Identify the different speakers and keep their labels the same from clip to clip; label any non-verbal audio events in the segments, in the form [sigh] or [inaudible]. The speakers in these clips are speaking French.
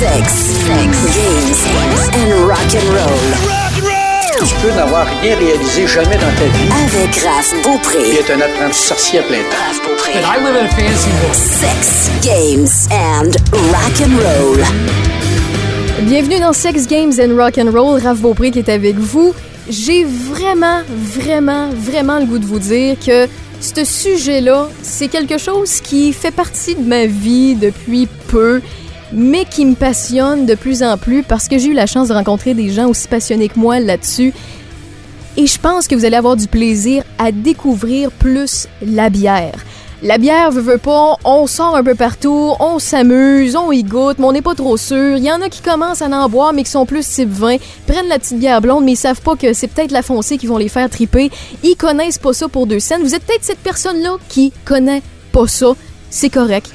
Speaker 1: Sex, sex, games and rock and roll.
Speaker 2: Tu peux n'avoir rien réalisé jamais dans ta vie
Speaker 1: Avec Raph Beaupré.
Speaker 2: être un apprenti sorcier à plein temps.
Speaker 1: Raph Beaupré.
Speaker 3: I live in a fancy world.
Speaker 1: Sex, games and rock and roll.
Speaker 4: Bienvenue dans Sex Games and Rock and Roll, Raph Beaupré qui est avec vous. J'ai vraiment, vraiment, vraiment le goût de vous dire que ce sujet-là, c'est quelque chose qui fait partie de ma vie depuis peu, mais qui me passionne de plus en plus parce que j'ai eu la chance de rencontrer des gens aussi passionnés que moi là-dessus. Et je pense que vous allez avoir du plaisir à découvrir plus la bière. La bière, veut, veut pas, on sort un peu partout, on s'amuse, on y goûte, mais on n'est pas trop sûr. Il y en a qui commencent à en boire, mais qui sont plus type vin, prennent la petite bière blonde, mais ils savent pas que c'est peut-être la foncée qui vont les faire triper. Ils connaissent pas ça pour deux scènes. Vous êtes peut-être cette personne-là qui connaît pas ça. C'est correct.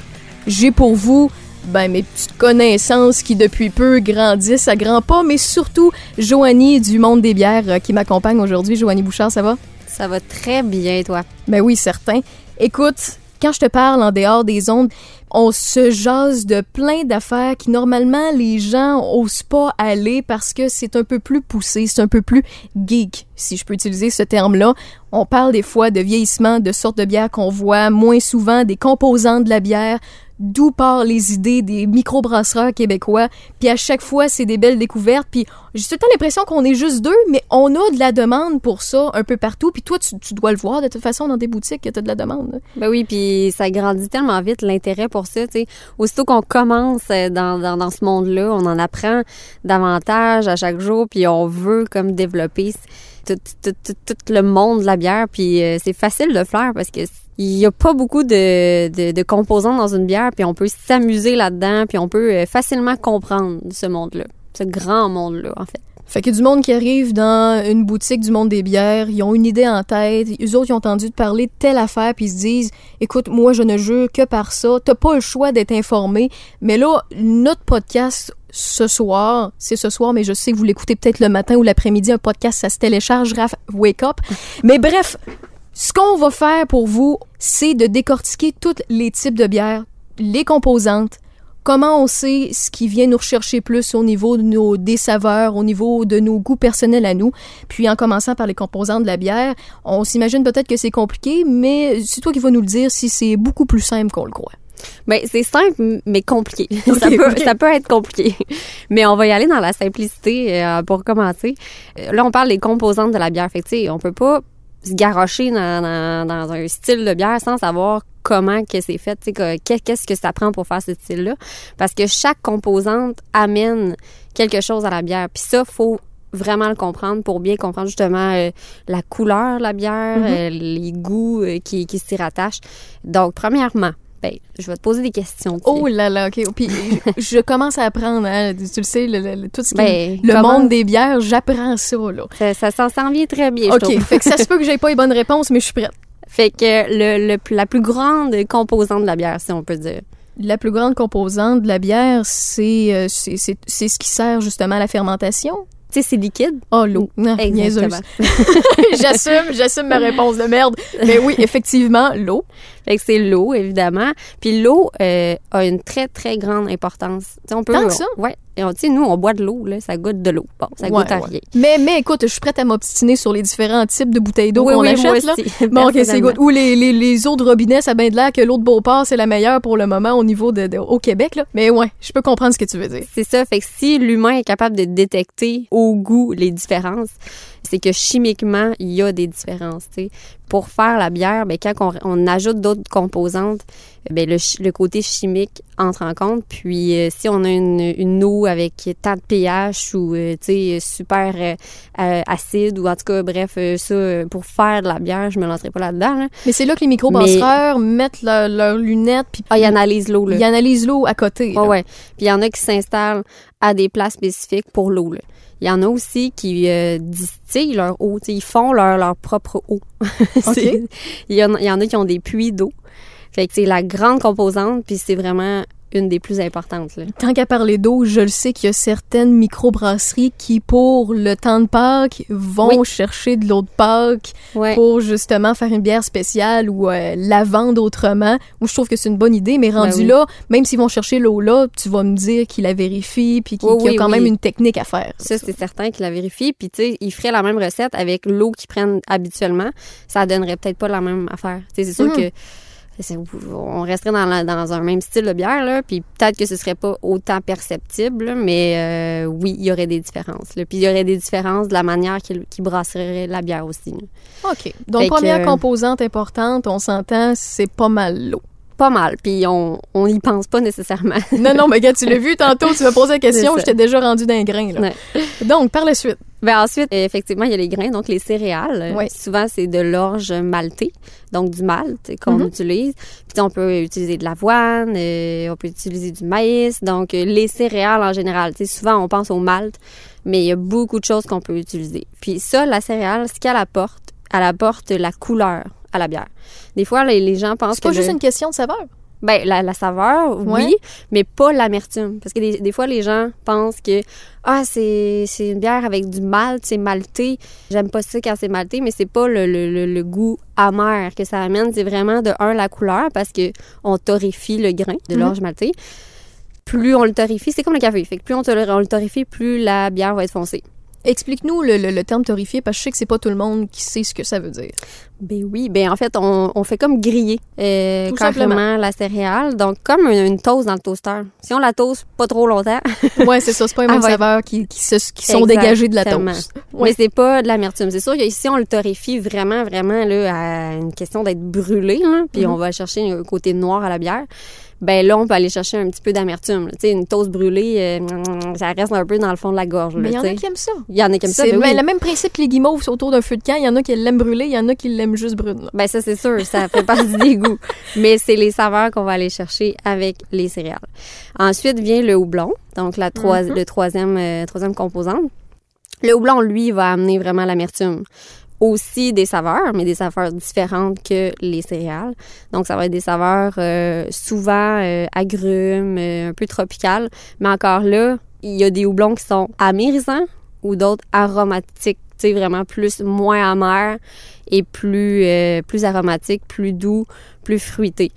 Speaker 4: J'ai pour vous ben, mes petites connaissances qui depuis peu grandissent à grands pas, mais surtout Joanie du monde des bières euh, qui m'accompagne aujourd'hui. Joanie Bouchard, ça va?
Speaker 5: Ça va très bien, toi.
Speaker 4: Ben oui, certain. Écoute, quand je te parle en dehors des ondes, on se jase de plein d'affaires qui normalement les gens osent pas aller parce que c'est un peu plus poussé, c'est un peu plus geek, si je peux utiliser ce terme-là. On parle des fois de vieillissement, de sortes de bières qu'on voit moins souvent, des composants de la bière, d'où partent les idées des microbrasseurs québécois. Puis à chaque fois, c'est des belles découvertes. Puis j'ai tout le temps l'impression qu'on est juste deux, mais on a de la demande pour ça un peu partout. Puis toi, tu, tu dois le voir de toute façon dans des boutiques que tu as de la demande. là.
Speaker 5: Ben oui, puis ça grandit tellement vite l'intérêt pour ça, sais. Aussitôt qu'on commence euh, dans, dans, dans ce monde-là, on en apprend davantage à chaque jour, puis on veut comme développer tout, tout, tout, le monde de la bière, puis euh, c'est facile de faire parce que il y a pas beaucoup de composants dans une bière, puis on peut s'amuser là-dedans, puis on peut euh, facilement comprendre ce monde-là, ce grand monde-là, en fait.
Speaker 4: Fait que du monde qui arrive dans une boutique du monde des bières, ils ont une idée en tête, eux autres ils ont entendu parler de telle affaire puis ils se disent écoute, moi je ne jure que par ça, t'as pas le choix d'être informé, mais là notre podcast ce soir, c'est ce soir mais je sais que vous l'écoutez peut-être le matin ou l'après-midi, un podcast ça se télécharge Raph Wake Up. Mais bref, ce qu'on va faire pour vous, c'est de décortiquer tous les types de bières, les composantes, comment on sait ce qui vient nous rechercher plus au niveau de nos des saveurs, au niveau de nos goûts personnels à nous. Puis en commençant par les composants de la bière, on s'imagine peut-être que c'est compliqué, mais c'est toi qui vas nous le dire si c'est beaucoup plus simple qu'on le croit.
Speaker 5: Ben, c'est simple, mais compliqué. [laughs] ça, peut, ça peut être compliqué. [laughs] Mais on va y aller dans la simplicité euh, pour commencer. Euh, Là, on parle des composantes de la bière. Fait que, on peut pas se garrocher dans, dans, dans un style de bière sans savoir comment que c'est fait, qu'est-ce que ça prend pour faire ce style-là. Parce que chaque composante amène quelque chose à la bière. Puis ça, faut vraiment le comprendre pour bien comprendre justement euh, la couleur de la bière, euh, les goûts euh, qui, qui s'y rattachent. Donc, premièrement, ben, je vais te poser des questions.
Speaker 4: Oh là là, ok. Puis je commence à apprendre, hein, tu le sais, le, tout ce qui
Speaker 5: Ben,
Speaker 4: le
Speaker 5: comment-
Speaker 4: monde des bières, j'apprends ça là.
Speaker 5: Ça, ça, ça s'en vient très bien, je
Speaker 4: Ok,
Speaker 5: trouve.
Speaker 4: fait que ça se peut que j'ai pas les bonnes [laughs] réponses, mais je suis prête.
Speaker 5: Fait que le, le- la plus grande composante de la bière, si on peut dire.
Speaker 4: La plus grande composante de la bière, c'est euh, c'est c'est- c'est ce qui sert justement à la fermentation.
Speaker 5: Tu sais, c'est liquide.
Speaker 4: Oh, l'eau. Non, niaiseuse.
Speaker 5: Exactement. [laughs] [laughs]
Speaker 4: j'assume, j'assume ma réponse de merde. Mais oui, effectivement, l'eau.
Speaker 5: Fait que c'est l'eau, évidemment. Puis l'eau euh, a une très, très grande importance. On peut,
Speaker 4: Tant que ça?
Speaker 5: Ouais. Et on- nous, on boit de l'eau, là. Ça goûte de l'eau. Bon, ça
Speaker 4: Ouais,
Speaker 5: goûte à
Speaker 4: ouais.
Speaker 5: rien.
Speaker 4: Mais, mais écoute, je suis prête à m'obstiner sur les différents types de bouteilles d'eau
Speaker 5: Oui,
Speaker 4: qu'on
Speaker 5: oui,
Speaker 4: achète.
Speaker 5: moi
Speaker 4: là. [laughs] Bon, ok, c'est good. Ou les, les, les eaux de robinet, ça bien de l'air que l'eau de Beauport, c'est la meilleure pour le moment au niveau de, de- au Québec. Là. Mais ouais, je peux comprendre ce que tu veux dire.
Speaker 5: C'est ça. Fait que si l'humain est capable de détecter au goût les différences, c'est que chimiquement, il y a des différences. Pour faire la bière, ben, quand on, on ajoute d'autres composantes, ben, le, le côté chimique entre en compte. Puis euh, si on a une, une eau avec tant de pH ou euh, tu sais, super euh, euh, acide ou en tout cas, bref, euh, ça, euh, pour faire de la bière, je me lancerai pas là-dedans. là.
Speaker 4: Mais c'est là que les microbrasseurs mettent leur- leurs lunettes puis
Speaker 5: Ah, ils analysent l'eau. là.
Speaker 4: ils analysent l'eau à côté. là.
Speaker 5: Ouais, ouais. Puis il y en a qui s'installent à des places spécifiques pour l'eau. là. Il y en a aussi qui euh, distillent leur eau. tu sais, Ils font leur, leur propre eau. [laughs] Y, il y en a qui ont des puits d'eau. Fait que c'est la grande composante, puis c'est vraiment une des plus importantes. Là.
Speaker 4: Tant qu'à parler d'eau, je le sais qu'il y a certaines microbrasseries qui, pour le temps de Pâques, vont chercher de l'eau de Pâques
Speaker 5: Ouais.
Speaker 4: pour justement faire une bière spéciale ou euh, la vendre autrement. Moi, je trouve que c'est une bonne idée, mais rendu
Speaker 5: Ben oui.
Speaker 4: là, même s'ils vont chercher l'eau là, tu vas me dire qu'ils la vérifient puis qu'il
Speaker 5: Oui,
Speaker 4: y a quand même une technique à faire.
Speaker 5: Ça, c'est certain qu'ils la vérifient. Puis, tu sais, ils feraient la même recette avec l'eau qu'ils prennent habituellement. Ça donnerait peut-être pas la même affaire. C'est sûr
Speaker 4: Mhm.
Speaker 5: que on resterait dans, la- dans un même style de bière, là. Puis peut-être que ce serait pas autant perceptible, mais euh, oui, il y aurait des différences. Là. Puis il y aurait des différences de la manière qu'ils qu'ils brasseraient la bière aussi. là.
Speaker 4: OK. Donc,
Speaker 5: Fait que-
Speaker 4: première composante importante, on s'entend, c'est pas mal l'eau.
Speaker 5: Pas mal. Puis on on n'y pense pas nécessairement. [laughs]
Speaker 4: non, non, mais gars, tu l'as vu tantôt, tu m'as posé la question, j'étais déjà rendu d'un grain. Là.
Speaker 5: Ouais.
Speaker 4: Donc, par la suite.
Speaker 5: Ben ensuite, effectivement, il y a les grains, donc les céréales. Euh. Souvent, c'est de l'orge maltée, donc du malt qu'on
Speaker 4: Mhm.
Speaker 5: utilise. Puis on peut utiliser de l'avoine, euh, on peut utiliser du maïs. Donc euh, les céréales en général, tu sais, souvent on pense au malt, mais il y a beaucoup de choses qu'on peut utiliser. Puis ça, la céréale, ce qu'elle apporte, elle apporte la couleur à la bière. Des fois, les, les gens pensent
Speaker 4: C'est pas
Speaker 5: que
Speaker 4: juste
Speaker 5: le-
Speaker 4: une question de saveur?
Speaker 5: ben, la, la saveur,
Speaker 4: Ouais.
Speaker 5: oui, mais pas l'amertume. Parce que des, des fois, les gens pensent que ah, c'est c'est une bière avec du malt, c'est malté. J'aime pas ça quand c'est malté, mais c'est pas le, le, le, goût amer que ça amène. C'est vraiment de un la couleur parce que on torréfie le grain de
Speaker 4: Mhm.
Speaker 5: l'orge malté. Plus on le torréfie, c'est comme le café. Fait que plus on, on le torréfie, plus la bière va être foncée.
Speaker 4: Explique-nous le, le- le terme torréfié, parce que je sais que c'est pas tout le monde qui sait ce que ça veut dire.
Speaker 5: Ben oui, ben en fait, on, on fait comme griller euh,
Speaker 4: Tout
Speaker 5: carrément
Speaker 4: simplement.
Speaker 5: la céréale. Donc, comme une, une toast dans le toaster. Si on la toast pas trop longtemps, [laughs]
Speaker 4: Ouais, c'est ça, c'est pas les mêmes
Speaker 5: Ah ouais.
Speaker 4: saveurs qui, qui, se- qui sont dégagées de la toast. Ouais.
Speaker 5: Mais c'est pas de l'amertume. C'est sûr que si on le torréfie vraiment, vraiment là, à une question d'être brûlé, puis
Speaker 4: Mhm.
Speaker 5: on va chercher un côté noir à la bière, ben là, on peut aller chercher un petit peu d'amertume. Tu sais, une toast brûlée, euh, ça reste un peu dans le fond de la gorge.
Speaker 4: Mais il y en a qui aiment ça.
Speaker 5: Il y en a comme ça.
Speaker 4: C'est
Speaker 5: ben oui.
Speaker 4: ben, le même principe que les guimauves autour d'un feu de camp. Il y en a qui l'aiment brûlée, il y en a qui l'aiment juste brune. là.
Speaker 5: Ben ça, c'est sûr, ça fait [laughs] partie des goûts. Mais c'est les saveurs qu'on va aller chercher avec les céréales. Ensuite vient le houblon, donc la troi-
Speaker 4: Mhm.
Speaker 5: le troisième, euh, troisième composante. Le houblon, lui, va amener vraiment l'amertume. Aussi des saveurs, mais des saveurs différentes que les céréales. Donc, ça va être des saveurs euh, souvent euh, agrumes, euh, un peu tropicales. Mais encore là, il y a des houblons qui sont amérisants ou d'autres aromatiques, tu sais, vraiment plus, moins amers et plus, euh, plus aromatique, plus doux, plus fruité.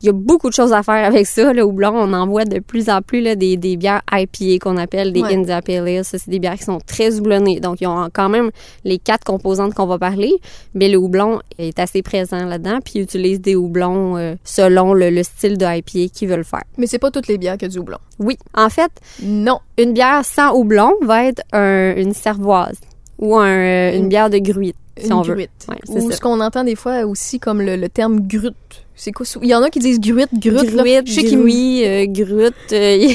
Speaker 5: Il y a beaucoup de choses à faire avec ça, le houblon. On en voit de plus en plus là, des, des bières IPA qu'on appelle des
Speaker 4: Ouais.
Speaker 5: India Pale Ale. Ça, c'est des bières qui sont très houblonnées. Donc, ils ont quand même les quatre composantes qu'on va parler, mais le houblon est assez présent là-dedans, puis ils utilisent des houblons euh, selon le, le style de IPA qu'ils veulent faire.
Speaker 4: Mais c'est pas toutes les bières qui ont du houblon.
Speaker 5: Oui, en fait,
Speaker 4: Non.
Speaker 5: une bière sans houblon va être un- une cervoise ou un, euh, Une- bière de gruite, si
Speaker 4: Une
Speaker 5: on veut. Ouais,
Speaker 4: Ou
Speaker 5: ça.
Speaker 4: ce qu'on entend des fois aussi comme le, le terme grute. C'est quoi? Il y en a qui disent gruite, là.
Speaker 5: Gruite,
Speaker 4: Je sais qu'ils-
Speaker 5: gruit, euh, grute. euh,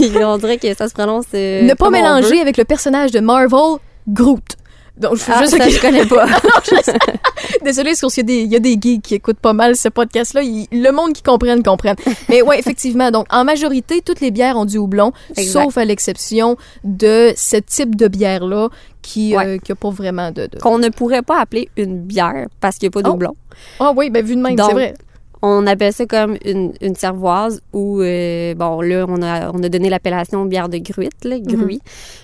Speaker 5: [laughs] on dirait que ça se prononce. euh,
Speaker 4: ne pas mélanger avec le personnage de Marvel, Groot. Donc, je,
Speaker 5: Ah,
Speaker 4: sais
Speaker 5: ça,
Speaker 4: que-
Speaker 5: je connais pas. [laughs]
Speaker 4: Désolée, parce qu'il y, a des- il y a des geeks qui écoutent pas mal ce podcast-là. Le monde qui comprenne, comprenne. Mais ouais, effectivement. Donc, en majorité, toutes les bières ont du houblon,
Speaker 5: Exact.
Speaker 4: sauf à l'exception de ce type de bière-là qui n'a
Speaker 5: Ouais.
Speaker 4: pas vraiment de... de-
Speaker 5: Qu'on ne pourrait pas appeler une bière parce qu'il n'y a pas
Speaker 4: Oh.
Speaker 5: doublon.
Speaker 4: Ah oui, ben vu de même, c'est vrai.
Speaker 5: On appelle ça comme une, une cervoise ou, euh, bon, là, on a, on a donné l'appellation bière de gruite, là, gruit.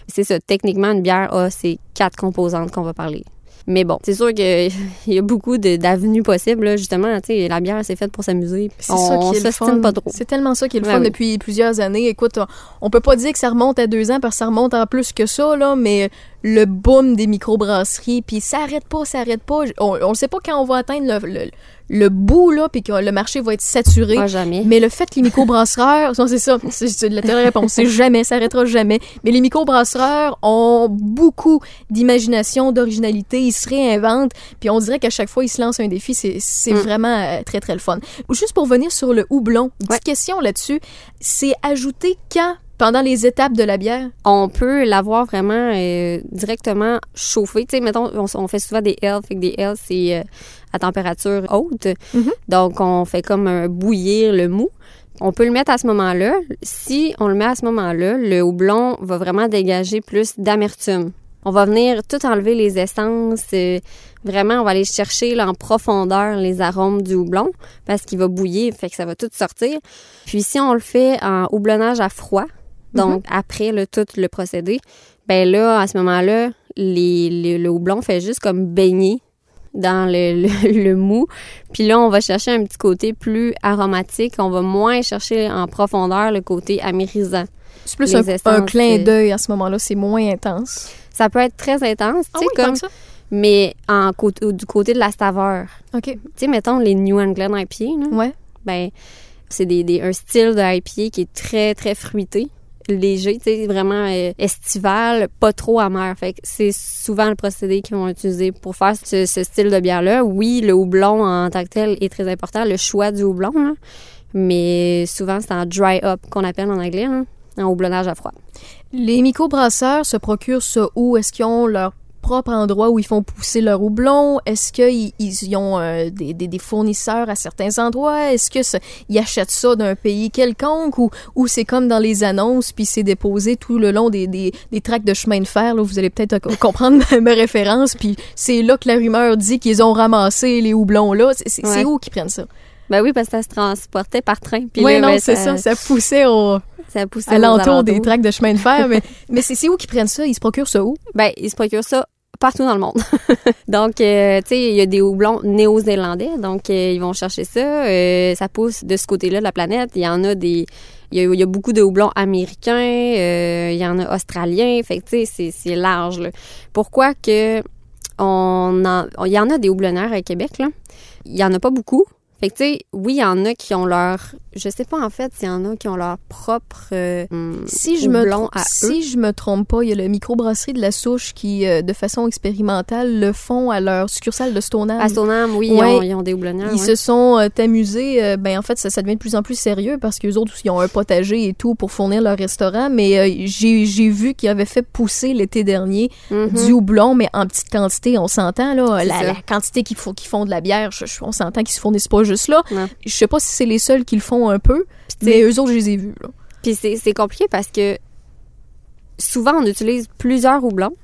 Speaker 5: C'est ça. Techniquement, une bière a ces quatre composantes qu'on va parler. Mais bon, c'est sûr qu'il [laughs] y a beaucoup de- d'avenues possibles. là. Justement, tu sais, la bière, c'est faite pour s'amuser.
Speaker 4: C'est ça qui est le fun.
Speaker 5: pas trop.
Speaker 4: C'est tellement ça qui est le
Speaker 5: Ouais,
Speaker 4: fun
Speaker 5: oui.
Speaker 4: depuis plusieurs années. Écoute, on, on peut pas dire que ça remonte à deux ans parce que ça remonte en plus que ça, là, mais le boom des microbrasseries, puis ça arrête pas, ça arrête pas. On, on sait pas quand on va atteindre le, le, le bout, là, puis que le marché va être saturé.
Speaker 5: Pas jamais.
Speaker 4: Mais le fait que les microbrasseurs, [laughs] non, c'est ça, c'est la la réponse, c'est jamais, ça arrêtera jamais. Mais les microbrasseurs ont beaucoup d'imagination, d'originalité, ils se réinventent, puis on dirait qu'à chaque fois ils se lancent un défi, c'est c'est
Speaker 5: Mm.
Speaker 4: vraiment euh, très très le fun. Juste pour venir sur le houblon, petite
Speaker 5: Ouais.
Speaker 4: question là-dessus, c'est ajouté quand pendant les étapes de la bière?
Speaker 5: On peut l'avoir vraiment euh, directement chauffé. Tu sais, mettons, on, on fait souvent des L, fait que des L, c'est euh, à température haute.
Speaker 4: Mhm.
Speaker 5: Donc, on fait comme un bouillir le mou. On peut le mettre à ce moment-là. Si on le met à ce moment-là, le houblon va vraiment dégager plus d'amertume On va venir tout enlever les essences. euh, vraiment, on va aller chercher là, en profondeur les arômes du houblon parce qu'il va bouillir, fait que ça va tout sortir. Puis si on le fait en houblonnage à froid, donc après le, tout le procédé, ben là, à ce moment-là, les, les- le houblon fait juste comme baigner dans le, le, [laughs] le mou. Puis là, on va chercher un petit côté plus aromatique. On va moins chercher en profondeur le côté amérisant.
Speaker 4: C'est plus un, un clin
Speaker 5: euh,
Speaker 4: d'œil à ce moment-là, c'est moins intense.
Speaker 5: Ça peut être très intense,
Speaker 4: Ah
Speaker 5: tu sais,
Speaker 4: oui,
Speaker 5: comme,
Speaker 4: ça?
Speaker 5: mais en côté, du côté de la saveur.
Speaker 4: OK.
Speaker 5: Tu sais, mettons les New England IPA, là,
Speaker 4: Ouais.
Speaker 5: ben, c'est des, des- un style de IPA qui est très, très fruité, léger, tu sais, vraiment euh, estival, pas trop amer. Fait que c'est souvent le procédé qu'ils vont utiliser pour faire ce, style de bière-là. Oui, le houblon en tant que tel est très important, le choix du houblon, là, mais souvent c'est en dry up qu'on appelle en anglais, là, en houblonnage à froid.
Speaker 4: Les microbrasseurs se procurent ça où? Est-ce qu'ils ont leur propre endroit où ils font pousser leur houblon? Est-ce qu'ils ils ont euh, des, des- des fournisseurs à certains endroits? Est-ce que ça- ils achètent ça d'un pays quelconque ou, ou c'est comme dans les annonces puis c'est déposé tout le long des, des, des tracts de chemin de fer? Là, vous allez peut-être co- comprendre [laughs] ma référence. Puis c'est là que la rumeur dit qu'ils ont ramassé les houblons là. C'est
Speaker 5: Ouais.
Speaker 4: où qu'ils prennent ça?
Speaker 5: Ben oui, parce que ça se transportait par train.
Speaker 4: Oui, non,
Speaker 5: ben,
Speaker 4: c'est ça. Ça poussait au,
Speaker 5: ça poussait
Speaker 4: à l'entour des tracts de chemin de fer. [laughs] mais mais c'est c'est où qu'ils prennent ça? Ils se procurent ça où?
Speaker 5: Ben, ils se procurent ça partout dans le monde. [laughs] donc, euh, tu sais, il y a des houblons néo-zélandais, donc euh, ils vont chercher ça. Euh, ça pousse de ce côté-là de la planète. Il y en a des... Il y beaucoup de houblons américains, il y en a australiens, fait tu sais, c'est- large. Pourquoi que on il y en a des houblonneurs à Québec, là? Il y en a pas beaucoup. Fait que, tu sais, oui, il y en a qui ont leur... Je sais pas, en fait, s'il y en a qui ont leur propre euh, hum,
Speaker 4: Si je, me
Speaker 5: eux.
Speaker 4: si je me trompe pas, il y a le microbrasserie de la Souche qui, euh, de façon expérimentale, le font à leur succursale de Stoneham.
Speaker 5: À Stoneham, oui,
Speaker 4: Ouais.
Speaker 5: ils, ont, ils ont des houblonneurs.
Speaker 4: Ils
Speaker 5: ouais.
Speaker 4: se sont euh, amusés. ben en fait, ça, ça devient de plus en plus sérieux parce qu'eux autres, ils ont un potager et tout pour fournir leur restaurant. Mais j'ai j'ai vu qu'ils avaient fait pousser l'été dernier
Speaker 5: Mhm.
Speaker 4: du houblon, mais en petite quantité. On s'entend là, la, quantité qu'ils font, font de la bière. je- je- on s'entend qu'ils se fournissent pas juste là.
Speaker 5: Non.
Speaker 4: Je sais pas si c'est les seuls qui le font un peu, mais eux autres, je les ai vus. Là.
Speaker 5: Puis c'est c'est compliqué parce que souvent on utilise plusieurs houblons.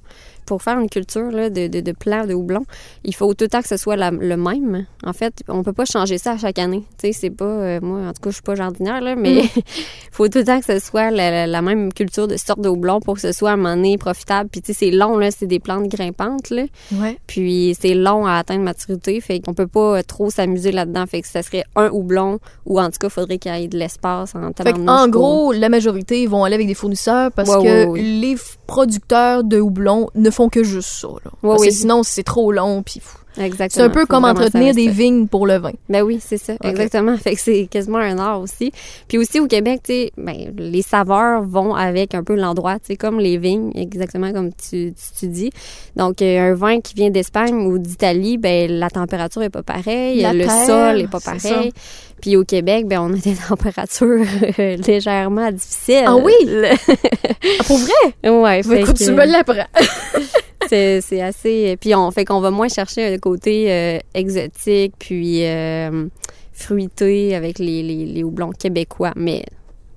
Speaker 5: Pour faire une culture là, de, de, de plants de houblon, il faut tout le temps que ce soit la- le même. En fait, on peut pas changer ça à chaque année. Tu sais, c'est pas... euh, moi, en tout cas, je suis pas jardinière, là, mais [laughs] il faut tout le temps que ce soit la, la- la même culture de sorte de houblon pour que ce soit à un moment donné profitable. Puis, tu sais, c'est long, là, c'est des plantes grimpantes, là.
Speaker 4: Ouais.
Speaker 5: Puis c'est long à atteindre maturité, fait qu'on peut pas euh, trop s'amuser là-dedans. Fait que ça serait un houblon ou en tout cas, faudrait qu'il y ait de l'espace en
Speaker 4: Fait en gros, la majorité vont aller avec des fournisseurs parce
Speaker 5: Ouais,
Speaker 4: que
Speaker 5: ouais,
Speaker 4: les producteurs de houblon ne font que juste ça. Là.
Speaker 5: Ouais,
Speaker 4: Parce
Speaker 5: oui.
Speaker 4: que sinon, c'est trop long. Puis c'est un peu comme entretenir des vignes pour le vin.
Speaker 5: Ben oui, c'est ça, exactement. Fait que c'est quasiment un art aussi. Puis aussi au Québec, tu sais, ben, les saveurs vont avec un peu l'endroit, tu sais, comme les vignes, exactement comme tu, tu, tu dis. Donc, euh, un vin qui vient d'Espagne ou d'Italie, ben la température est pas pareille,
Speaker 4: La
Speaker 5: le
Speaker 4: terre,
Speaker 5: sol est pas pareil. Puis au Québec, ben on a des [laughs] températures euh, légèrement difficiles.
Speaker 4: Ah oui?
Speaker 5: Le-
Speaker 4: Ah, pour vrai?
Speaker 5: ouais, fait
Speaker 4: Écoute,
Speaker 5: que-
Speaker 4: tu me l'apprends. [laughs]
Speaker 5: c'est c'est assez puis on fait qu'on va moins chercher le côté euh, exotique puis euh, fruité avec les, les, les houblons québécois mais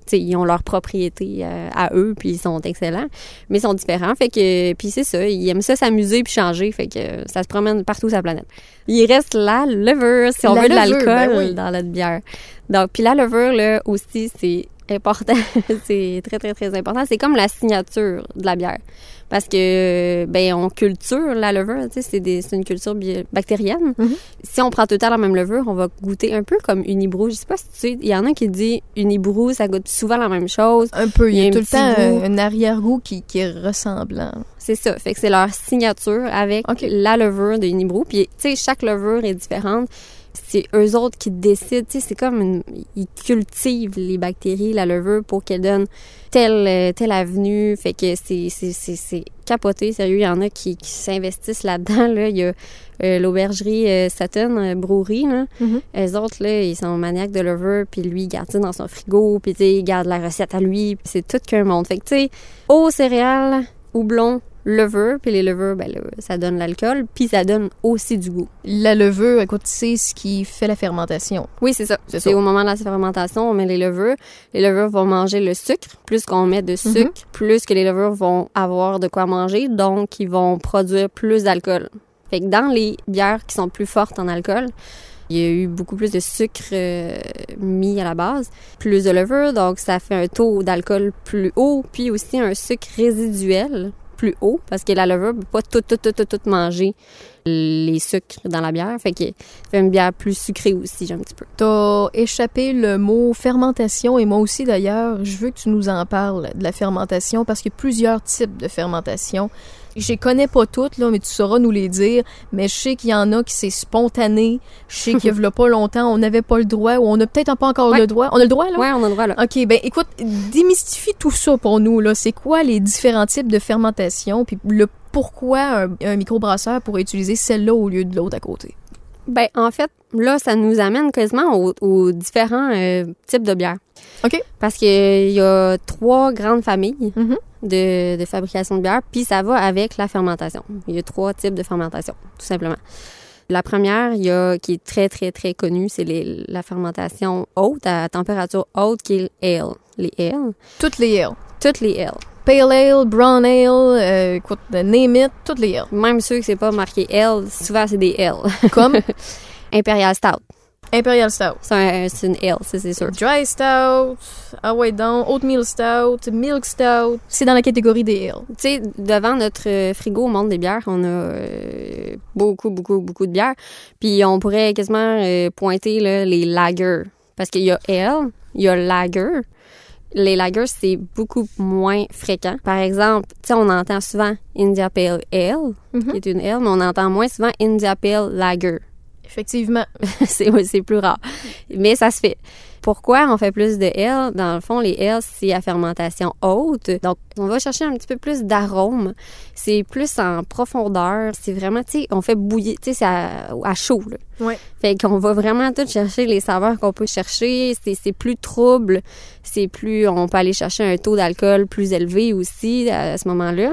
Speaker 5: tu sais, ils ont leurs propriétés euh, à eux puis ils sont excellents mais ils sont différents. Fait que puis c'est ça ils aiment ça s'amuser puis changer. Fait que ça se promène partout sur la planète. Il reste la levure si on
Speaker 4: La
Speaker 5: veut de l'alcool
Speaker 4: ben oui.
Speaker 5: dans notre bière. Donc puis la levure là aussi c'est important [laughs] c'est très très très important c'est comme la signature de la bière parce que ben on culture la levure, tu sais, c'est une culture bactérienne.
Speaker 4: Mhm.
Speaker 5: Si on prend tout le temps la même levure, on va goûter un peu comme Unibrou. Je sais pas si tu sais, il y en a qui dit Unibrou, ça goûte souvent la même chose.
Speaker 4: Un peu. Il y a,
Speaker 5: Il y a
Speaker 4: tout le temps
Speaker 5: goût.
Speaker 4: un, arrière-goût qui, qui est ressemblant.
Speaker 5: C'est ça. Fait que c'est leur signature avec la levure de Unibrou. Puis, tu sais, chaque levure est différente. C'est eux autres qui décident. Tu sais, c'est comme une... Ils cultivent les bactéries, la levure, pour qu'elles donnent telle, euh, telle avenue. Fait que c'est, c'est, c'est, c'est capoté. Sérieux, il y en a qui, qui s'investissent là-dedans. Là. Il y a euh, l'aubergerie euh, euh, Brewery. Là.
Speaker 4: Mhm.
Speaker 5: Eux autres, là, ils sont maniaques de levure. Puis lui, il garde ça dans son frigo. Puis, tu sais, il garde la recette à lui. C'est tout qu'un monde. Fait que, tu sais, eau, céréales, houblon, levure, puis les levures, ben ça donne l'alcool, puis ça donne aussi du goût.
Speaker 4: La levure, écoute, c'est ce qui fait la fermentation.
Speaker 5: Oui, c'est ça.
Speaker 4: C'est
Speaker 5: au moment de la fermentation, on met les levures. Les levures vont manger le sucre. Plus qu'on met de sucre, plus que les levures vont avoir de quoi manger, donc ils vont produire plus d'alcool. Fait que dans les bières qui sont plus fortes en alcool, il y a eu beaucoup plus de sucre euh, mis à la base, plus de levure, donc ça fait un taux d'alcool plus haut, puis aussi un sucre résiduel plus haut, parce que la levure ne peut pas tout, tout, tout, tout, tout manger les sucres dans la bière, fait que fait une bière plus sucrée aussi, un petit peu.
Speaker 4: T'as échappé le mot fermentation et moi aussi d'ailleurs, je veux que tu nous en parles de la fermentation parce qu'il y a plusieurs types de fermentation. Je les connais pas toutes, là, mais tu sauras nous les dire. Mais je sais qu'il y en a qui c'est spontané. Je sais qu'il y a [laughs] pas longtemps, on n'avait pas le droit ou on a peut-être pas encore
Speaker 5: Ouais.
Speaker 4: le droit. On a le droit, là?
Speaker 5: Ouais, on a le droit là.
Speaker 4: OK, ben écoute, démystifie tout ça pour nous. là. C'est quoi les différents types de fermentation, puis le pourquoi un, un microbrasseur pourrait utiliser celle-là au lieu de l'autre à côté?
Speaker 5: Ben, en fait, là, ça nous amène quasiment aux, aux différents euh, types de bières.
Speaker 4: OK.
Speaker 5: Parce qu'il y a trois grandes familles
Speaker 4: Mhm.
Speaker 5: de, de fabrication de bière, puis ça va avec la fermentation. Il y a trois types de fermentation, tout simplement. La première, il y a, qui est très, très, très connue, c'est la fermentation haute, à température haute, qui est l'ale. Les ale.
Speaker 4: Toutes les ale.
Speaker 5: Toutes les ale.
Speaker 4: Pale ale, brown ale, euh, écoute, name it, toutes les ale.
Speaker 5: Même ceux que c'est pas marqué ale, souvent c'est des ale. [laughs]
Speaker 4: Comme?
Speaker 5: Imperial Stout.
Speaker 4: Imperial Stout.
Speaker 5: C'est un- c'est une ale, c'est sûr.
Speaker 4: Dry Stout, ah ouais donc, Oatmeal Stout, Milk Stout. C'est dans la catégorie des ale.
Speaker 5: Tu sais, devant notre euh, frigo au monde des bières, on a euh, beaucoup, beaucoup, beaucoup de bières. Puis on pourrait quasiment euh, pointer là, les lagers. Parce qu'il y a ale, il y a lager. Les lagers, c'est beaucoup moins fréquent. Par exemple, tu sais, on entend souvent India Pale Ale,
Speaker 4: Mhm.
Speaker 5: qui est une ale, mais on entend moins souvent India Pale Lager.
Speaker 4: Effectivement. [laughs]
Speaker 5: c'est c'est plus rare. Mais ça se fait. Pourquoi on fait plus de L? Dans le fond, les L, c'est à fermentation haute. Donc, on va chercher un petit peu plus d'arôme. C'est plus en profondeur. C'est vraiment, tu sais, on fait bouillir, tu sais, c'est à, à chaud, là.
Speaker 4: Ouais.
Speaker 5: Fait qu'on va vraiment tout chercher les saveurs qu'on peut chercher. C'est, c'est plus trouble. C'est plus, on peut aller chercher un taux d'alcool plus élevé aussi à, ce moment-là.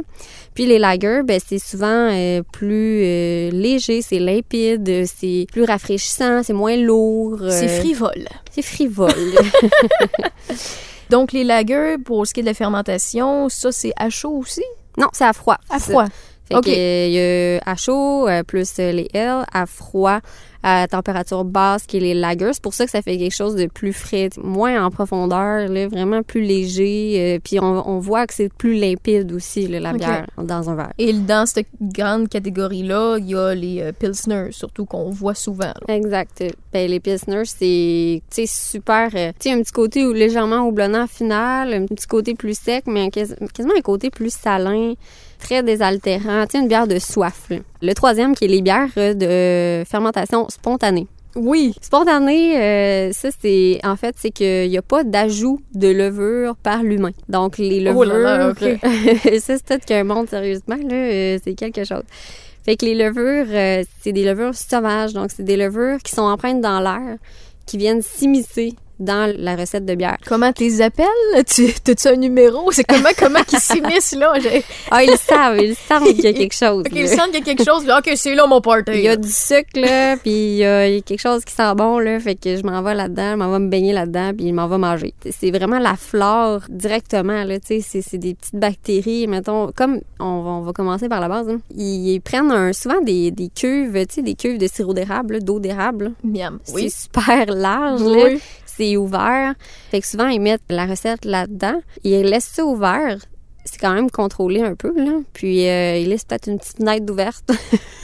Speaker 5: Puis les lagers, ben, c'est souvent euh, plus euh, léger, c'est limpide, c'est plus rafraîchissant, c'est moins lourd. euh,
Speaker 4: C'est frivole.
Speaker 5: C'est frivole. [laughs]
Speaker 4: Donc, les lagers, pour ce qui est de la fermentation, ça, c'est à chaud aussi?
Speaker 5: non, c'est à froid.
Speaker 4: À froid.
Speaker 5: Fait que, il y a à chaud, euh, plus euh, les L, à froid, à température basse, qui est les lagers. C'est pour ça que ça fait quelque chose de plus frais, moins en profondeur, là, vraiment plus léger. euh, puis on, on voit que c'est plus limpide aussi, là, la bière, dans un verre.
Speaker 4: Et dans cette grande catégorie-là, il y a les euh, Pilsner, surtout qu'on voit souvent. là.
Speaker 5: Exact. Ben, les Pilsner, c'est super. Tu sais, un petit côté légèrement houblonnant final, un petit côté plus sec, mais quas- quasiment un côté plus salin, très désaltérant. Tu sais, une bière de soif. là. Le troisième, qui est les bières euh, de fermentation spontanée.
Speaker 4: Oui.
Speaker 5: Spontané, euh, ça c'est en fait c'est qu'il n'y a pas d'ajout de levure par l'humain. Donc les levures,
Speaker 4: Oh là là, ok. [laughs]
Speaker 5: ça c'est peut-être qu'un monde sérieusement là, euh, c'est quelque chose. Fait que les levures, euh, c'est des levures sauvages, donc c'est des levures qui sont empreintes dans l'air, qui viennent s'immiscer dans la recette de bière.
Speaker 4: Comment tu les appelles? Tu, t'as-tu un numéro? C'est comment, comment qu'ils s'immiscent, là?
Speaker 5: Ah ils savent, ils savent qu'il y a quelque chose.
Speaker 4: Ok, ils sentent qu'il y a quelque chose, là. Ok, c'est là mon party.
Speaker 5: Il y a du sucre, là, puis il y, a quelque chose qui sent bon, là, fait que je m'en vais là-dedans, je m'en vais me baigner là-dedans, puis je m'en vais manger. C'est vraiment la flore directement, là, tu sais, c'est- c'est des petites bactéries, mettons, comme, on va, on va commencer par la base, hein. ils, ils prennent un- souvent des, des cuves, tu sais, des cuves de sirop d'érable, d'eau d'érable.
Speaker 4: Miam.
Speaker 5: C'est super large, là. C'est ouvert. Fait que souvent, ils mettent la recette là-dedans, ils laissent ça ouvert, c'est quand même contrôlé un peu, là. Puis, euh, ils laissent peut-être une petite fenêtre ouverte.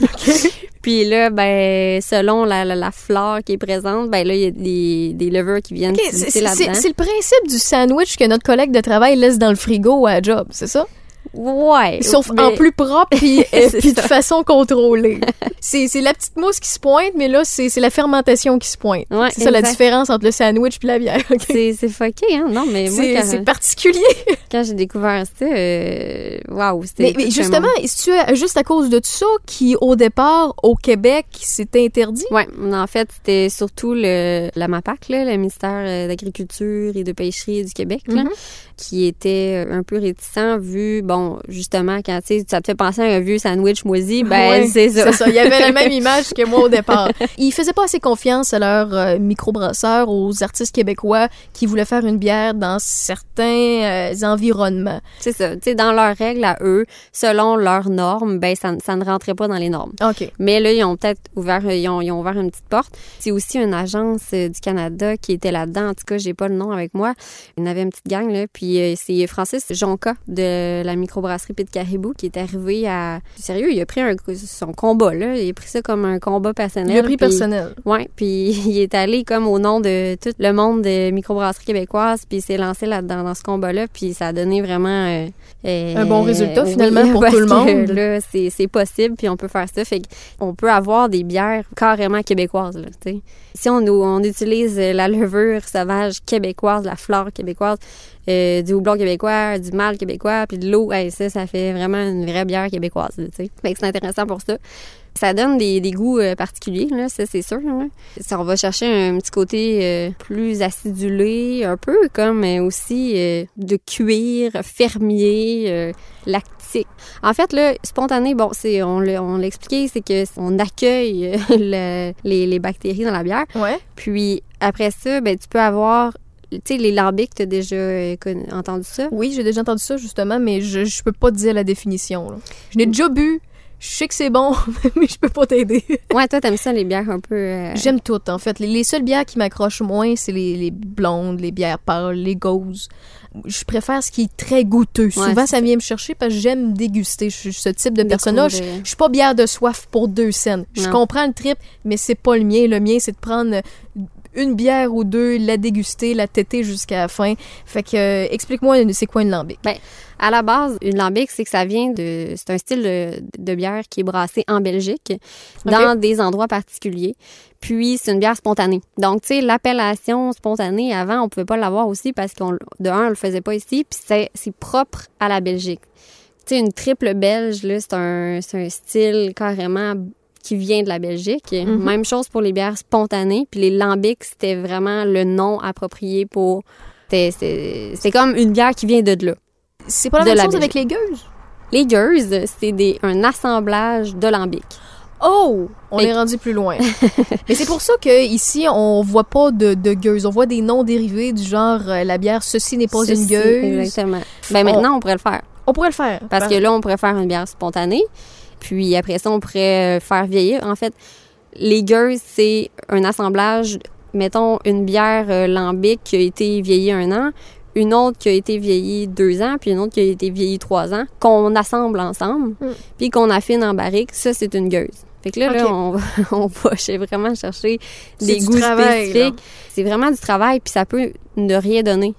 Speaker 5: [laughs] [laughs] Puis là, ben, selon la, la, la flore qui est présente, ben là, il y a des, des levures qui viennent
Speaker 4: Ok,
Speaker 5: s'immiscer
Speaker 4: c'est, c'est-
Speaker 5: là-dedans.
Speaker 4: c'est le principe du sandwich que notre collègue de travail laisse dans le frigo à job, c'est ça?
Speaker 5: Ouais.
Speaker 4: Sauf
Speaker 5: mais-
Speaker 4: en plus propre puis, [laughs] euh, puis de façon contrôlée. c'est, la petite mousse qui se pointe, mais là, c'est, la fermentation qui se pointe.
Speaker 5: Ouais,
Speaker 4: c'est ça la différence entre le sandwich puis la bière. ok?
Speaker 5: C'est, c'est fucké, hein? Non, mais moi,
Speaker 4: C'est, particulier. [laughs]
Speaker 5: quand j'ai découvert ça, euh, waouh, c'était.
Speaker 4: Mais, mais justement, que tu juste à cause de tout ça qui, au départ, au Québec, c'est interdit?
Speaker 5: Ouais, en fait, c'était surtout le, la MAPAC, là, le ministère euh, d'Agriculture et de Pêcherie du Québec, là,
Speaker 4: Mhm.
Speaker 5: qui était un peu réticent vu, bon, justement, quand ça te fait penser à un vieux sandwich moisi, ben [laughs] c'est ça.
Speaker 4: Il y avait la même image que moi au départ. [laughs] Ils faisaient pas assez confiance à leurs euh, microbrasseurs, aux artistes québécois qui voulaient faire une bière dans certains euh, environnements.
Speaker 5: C'est ça. Tu sais, dans leurs règles à eux, selon leurs normes, ben ça, ça ne rentrait pas dans les normes.
Speaker 4: OK.
Speaker 5: Mais là, ils ont peut-être ouvert, ils ont, ils ont ouvert une petite porte. C'est aussi une agence euh, du Canada qui était là-dedans. En tout cas, j'ai pas le nom avec moi. Il y en avait une petite gang, là. Puis euh, c'est Francis Jonca de la microbrasserie Pit Caribou qui est arrivé à. Sérieux, il a pris un, son combat, là. Il a pris ça comme un combat personnel.
Speaker 4: Le prix
Speaker 5: puis-
Speaker 4: personnel.
Speaker 5: Ouais, puis [laughs] il est allé comme au nom de tout le monde des microbrasseries québécoises, puis il s'est lancé là-dedans dans ce combat-là, puis ça a donné vraiment euh, euh,
Speaker 4: Un bon résultat,
Speaker 5: oui,
Speaker 4: finalement, [laughs] pour
Speaker 5: parce
Speaker 4: tout le
Speaker 5: que
Speaker 4: monde.
Speaker 5: Là, c'est c'est possible, puis on peut faire ça, fait qu'on peut avoir des bières carrément québécoises, là, tu sais. Si on, on utilise la levure sauvage québécoise, la flore québécoise, euh, du houblon québécois, du mâle québécois, puis de l'eau, hey, ça, ça fait vraiment une vraie bière québécoise, tu sais. Fait que c'est intéressant pour ça. Ça donne des, des goûts euh, particuliers, là, ça c'est sûr. là. Ça, on va chercher un petit côté euh, plus acidulé, un peu comme euh, aussi euh, de cuir, fermier, euh, lactique. En fait, là, spontané, bon, c'est on l'a expliqué, c'est que on accueille [laughs] le- les, les bactéries dans la bière.
Speaker 4: Ouais.
Speaker 5: Puis après ça, ben tu peux avoir, tu sais, les lambics, t'as déjà euh, entendu ça?
Speaker 4: Oui, j'ai déjà entendu ça, justement, mais je, je peux pas te dire la définition. là. Je n'ai déjà bu. Je sais que c'est bon, [laughs] mais je peux pas t'aider.
Speaker 5: Ouais, toi, t'aimes ça, les bières un peu... euh,
Speaker 4: J'aime toutes, en fait. Les, les seules bières qui m'accrochent moins, c'est les, les blondes, les bières pâles, les gauzes. Je préfère ce qui est très goûteux. Souvent, ça vient me chercher parce que j'aime déguster. Je suis ce type de personne-là. Je, je suis pas bière de soif pour deux scènes. Je
Speaker 5: Non.
Speaker 4: comprends le trip, mais c'est pas le mien. Le mien, c'est de prendre une bière ou deux, la déguster, la téter jusqu'à la fin. Fait que, euh, explique-moi, c'est quoi une lambic?
Speaker 5: À la base, une lambic, c'est que ça vient de. C'est un style de, de bière qui est brassé en Belgique, dans des endroits particuliers. Puis, c'est une bière spontanée. Donc, tu sais, l'appellation spontanée, avant, on pouvait pas l'avoir aussi parce qu'on, de un, on le faisait pas ici. Puis, c'est, c'est propre à la Belgique. Tu sais, une triple belge, là, c'est un, c'est un style carrément qui vient de la Belgique.
Speaker 4: Mhm.
Speaker 5: Même chose pour les bières spontanées. Puis, les lambics, c'était vraiment le nom approprié pour. C'est, comme une bière qui vient de là.
Speaker 4: C'est pas la
Speaker 5: De
Speaker 4: même
Speaker 5: la
Speaker 4: chose avec les gueuses?
Speaker 5: Les gueuses, c'est des, un assemblage de lambics.
Speaker 4: Oh! On
Speaker 5: Fait
Speaker 4: est rendu plus loin. [laughs] Mais c'est pour ça que ici on voit pas de, de gueuse. On voit des noms dérivés du genre euh, la bière ceci n'est pas
Speaker 5: Ceci,
Speaker 4: une gueuse.
Speaker 5: Exactement. Ben maintenant, on pourrait le faire.
Speaker 4: On pourrait le faire.
Speaker 5: Parce que là, on pourrait faire une bière spontanée. Puis après ça, on pourrait euh, faire vieillir. En fait, les gueuses, c'est un assemblage, mettons, une bière euh, lambic qui a été vieillie un an, une autre qui a été vieillie deux ans, puis une autre qui a été vieillie trois ans, qu'on assemble ensemble,
Speaker 4: Mm.
Speaker 5: puis qu'on affine en barrique. Ça, c'est une gueuse. Fait que là, on, va, [laughs] on va vraiment chercher des goûts
Speaker 4: travail,
Speaker 5: spécifiques. C'est vraiment du travail, puis ça peut ne rien donner.